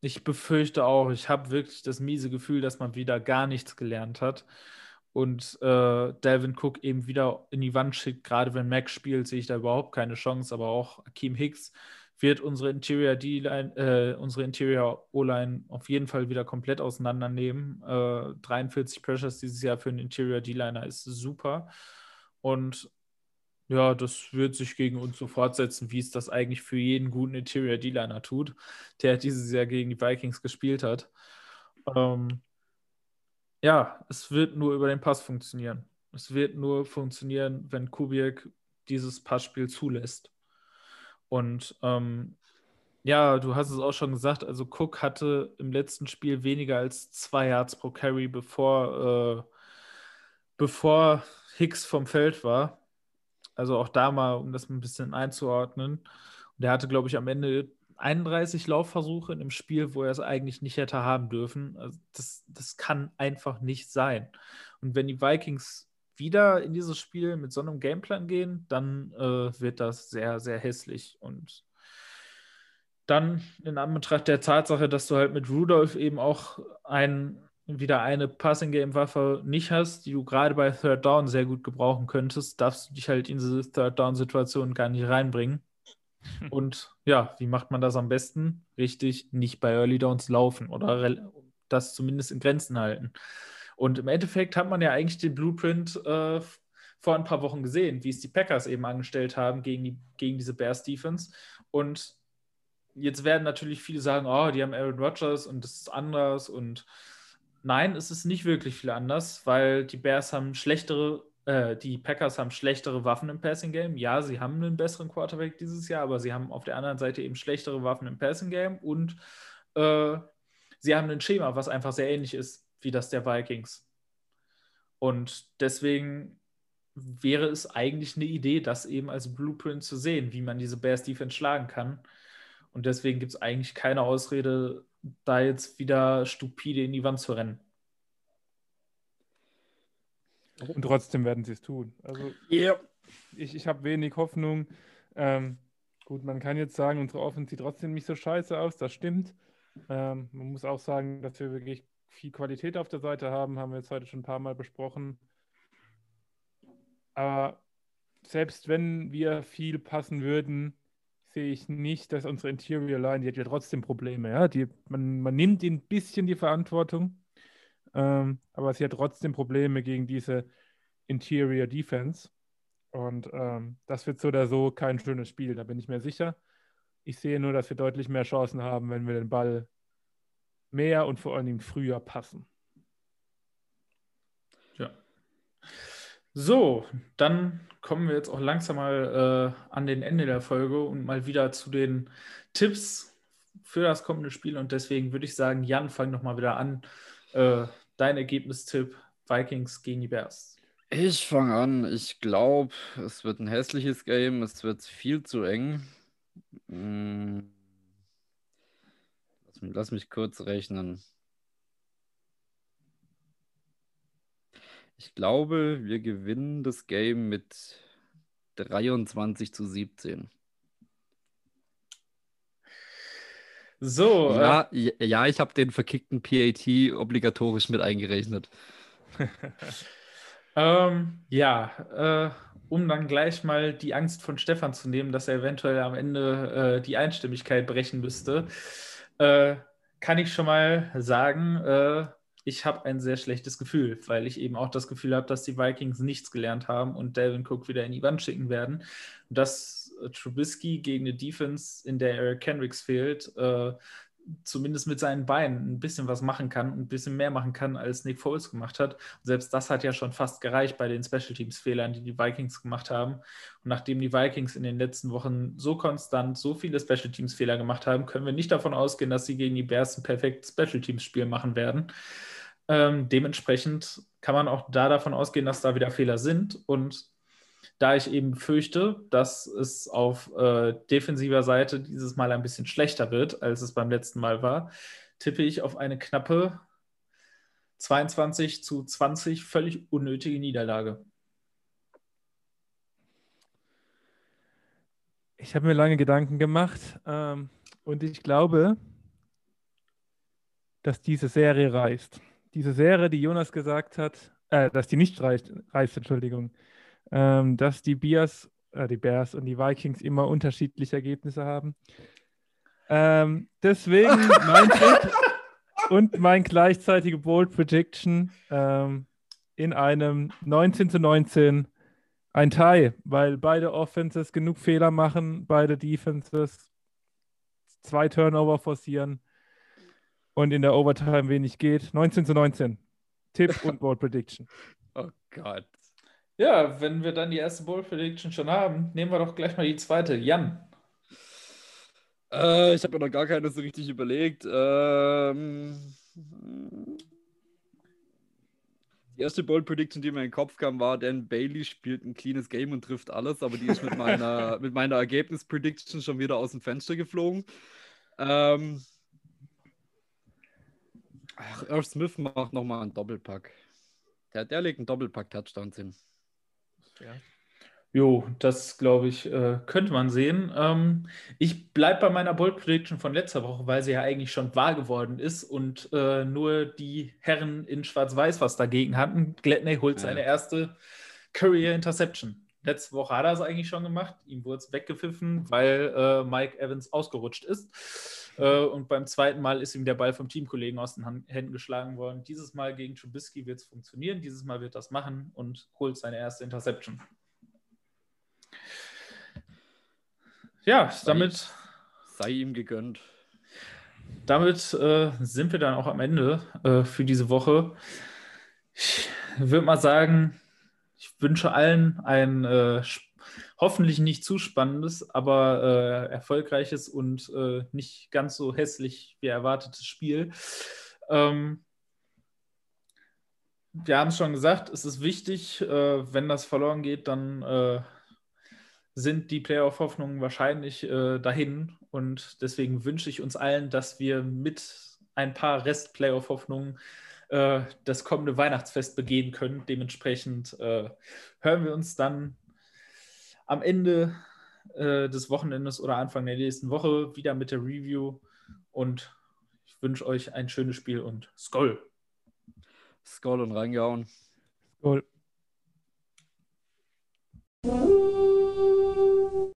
ich befürchte auch, ich habe wirklich das miese Gefühl, dass man wieder gar nichts gelernt hat und äh, Delvin Cook eben wieder in die Wand schickt. Gerade wenn Mac spielt, sehe ich da überhaupt keine Chance, aber auch Akeem Hicks wird unsere Interior D-Line, äh, unsere Interior O-Line auf jeden Fall wieder komplett auseinandernehmen. Äh, 43 Pressures dieses Jahr für einen Interior D-Liner ist super. Und ja, das wird sich gegen uns so fortsetzen, wie es das eigentlich für jeden guten Interior D-Liner tut, der dieses Jahr gegen die Vikings gespielt hat. Ähm, ja, es wird nur über den Pass funktionieren. Es wird nur funktionieren, wenn Kubiak dieses Passspiel zulässt. Und ähm, ja, du hast es auch schon gesagt, also Cook hatte im letzten Spiel weniger als zwei Yards pro Carry, bevor, äh, bevor Hicks vom Feld war. Also auch da mal, um das ein bisschen einzuordnen. Und er hatte, glaube ich, am Ende 31 Laufversuche in einem Spiel, wo er es eigentlich nicht hätte haben dürfen. Also das, das kann einfach nicht sein. Und wenn die Vikings wieder in dieses Spiel mit so einem Gameplan gehen, dann äh, wird das sehr, sehr hässlich. Und dann in Anbetracht der Tatsache, dass du halt mit Rudolph eben auch ein, wieder eine Passing-Game-Waffe nicht hast, die du gerade bei Third Down sehr gut gebrauchen könntest, darfst du dich halt in diese Third Down-Situation gar nicht reinbringen. (laughs) Und ja, wie macht man das am besten? Richtig, nicht bei Early Downs laufen oder das zumindest in Grenzen halten. Und im Endeffekt hat man ja eigentlich den Blueprint äh, vor ein paar Wochen gesehen, wie es die Packers eben angestellt haben gegen, die, gegen diese Bears Defense. Und jetzt werden natürlich viele sagen, oh, die haben Aaron Rodgers und das ist anders. Und nein, es ist nicht wirklich viel anders, weil die Bears haben schlechtere, äh, die Packers haben schlechtere Waffen im Passing Game. Ja, sie haben einen besseren Quarterback dieses Jahr, aber sie haben auf der anderen Seite eben schlechtere Waffen im Passing Game und äh, sie haben ein Schema, was einfach sehr ähnlich ist wie das der Vikings. Und deswegen wäre es eigentlich eine Idee, das eben als Blueprint zu sehen, wie man diese Bears Defense schlagen kann. Und deswegen gibt es eigentlich keine Ausrede, da jetzt wieder stupide in die Wand zu rennen. Und trotzdem werden sie es tun. Also yeah. ich, ich habe wenig Hoffnung. Ähm, gut, man kann jetzt sagen, unsere Offense sieht trotzdem nicht so scheiße aus, das stimmt. Ähm, man muss auch sagen, dass wir wirklich viel Qualität auf der Seite haben, haben wir jetzt heute schon ein paar Mal besprochen. Aber selbst wenn wir viel passen würden, sehe ich nicht, dass unsere Interior Line, die hat ja trotzdem Probleme, ja. Die, man, man nimmt ihnen ein bisschen die Verantwortung, ähm, aber sie hat trotzdem Probleme gegen diese Interior Defense. Und ähm, das wird so oder so kein schönes Spiel, da bin ich mir sicher. Ich sehe nur, dass wir deutlich mehr Chancen haben, wenn wir den Ball mehr und vor allen Dingen früher passen. Ja. So, dann kommen wir jetzt auch langsam mal äh, an den Ende der Folge und mal wieder zu den Tipps für das kommende Spiel. Und deswegen würde ich sagen, Jan, fang noch mal wieder an. Äh, dein Ergebnistipp Vikings gegen die Bears. Ich fange an. Ich glaube, es wird ein hässliches Game. Es wird viel zu eng. Hm. Lass, mich, kurz rechnen. Ich glaube, wir gewinnen das Game mit 23 zu 17. So. Ja, äh, ja ich habe den verkickten PAT obligatorisch mit eingerechnet. (laughs) ähm, ja, äh, um dann gleich mal die Angst von Stefan zu nehmen, dass er eventuell am Ende äh, die Einstimmigkeit brechen müsste, äh, kann ich schon mal sagen, äh, ich habe ein sehr schlechtes Gefühl, weil ich eben auch das Gefühl habe, dass die Vikings nichts gelernt haben und Delvin Cook wieder in die Wand schicken werden. Und dass Trubisky gegen eine Defense, in der Eric Kendricks fehlt, äh, zumindest mit seinen Beinen ein bisschen was machen kann, ein bisschen mehr machen kann, als Nick Foles gemacht hat. Und selbst das hat ja schon fast gereicht bei den Special Teams Fehlern, die die Vikings gemacht haben. Und nachdem die Vikings in den letzten Wochen so konstant so viele Special Teams Fehler gemacht haben, können wir nicht davon ausgehen, dass sie gegen die Bears ein perfektes Special Teams Spiel machen werden. Ähm, dementsprechend kann man auch da davon ausgehen, dass da wieder Fehler sind. Und da ich eben fürchte, dass es auf äh, defensiver Seite dieses Mal ein bisschen schlechter wird, als es beim letzten Mal war, tippe ich auf eine knappe 22 zu 20 völlig unnötige Niederlage. Ich habe mir lange Gedanken gemacht ähm, und ich glaube, dass diese Serie reißt diese Serie, die Jonas gesagt hat, äh, dass die nicht reicht, reißt, Entschuldigung, ähm, dass die Bears, äh, die Bears und die Vikings immer unterschiedliche Ergebnisse haben. Ähm, deswegen (laughs) mein Tipp und mein gleichzeitige Bold Prediction ähm, in einem 19 zu 19 ein Tie, weil beide Offenses genug Fehler machen, beide Defenses zwei Turnover forcieren und in der Overtime wenig geht. 19 zu 19. Tipp und Bold Prediction. (laughs) Oh Gott. Ja, wenn wir dann die erste Bold Prediction schon haben, nehmen wir doch gleich mal die zweite. Jan. Äh, ich habe mir noch gar keine so richtig überlegt. Ähm, die erste Bold Prediction, die mir in den Kopf kam, war, Dan Bailey spielt ein cleanes Game und trifft alles, aber die ist mit meiner, (laughs) mit meiner Ergebnis-Prediction schon wieder aus dem Fenster geflogen. Ähm, Ach, Irv Smith macht nochmal einen Doppelpack. Der, der legt einen Doppelpack-Touchdown hin. Ja. Jo, das glaube ich, äh, könnte man sehen. Ähm, ich bleibe bei meiner Bold Prediction von letzter Woche, weil sie ja eigentlich schon wahr geworden ist und äh, nur die Herren in Schwarz-Weiß was dagegen hatten. Gladney holt ja. seine erste Career Interception. Letzte Woche hat er es eigentlich schon gemacht. Ihm wurde es weggepfiffen, weil äh, Mike Evans ausgerutscht ist. Äh, und beim zweiten Mal ist ihm der Ball vom Teamkollegen aus den Händen geschlagen worden. Dieses Mal gegen Trubisky wird es funktionieren. Dieses Mal wird das machen und holt seine erste Interception. Ja, damit. Sei ihm gegönnt. Damit äh, sind wir dann auch am Ende äh, für diese Woche. Ich würde mal sagen, ich wünsche allen ein äh, hoffentlich nicht zu spannendes, aber äh, erfolgreiches und äh, nicht ganz so hässlich wie erwartetes Spiel. Ähm, wir haben es schon gesagt, es ist wichtig, äh, wenn das verloren geht, dann äh, sind die Playoff-Hoffnungen wahrscheinlich äh, dahin. Und deswegen wünsche ich uns allen, dass wir mit ein paar Rest-Playoff-Hoffnungen äh, das kommende Weihnachtsfest begehen können. Dementsprechend hören wir uns dann am Ende äh, des Wochenendes oder Anfang der nächsten Woche wieder mit der Review. Und ich wünsche euch ein schönes Spiel und Skoll. Skoll und reingehauen. Skoll.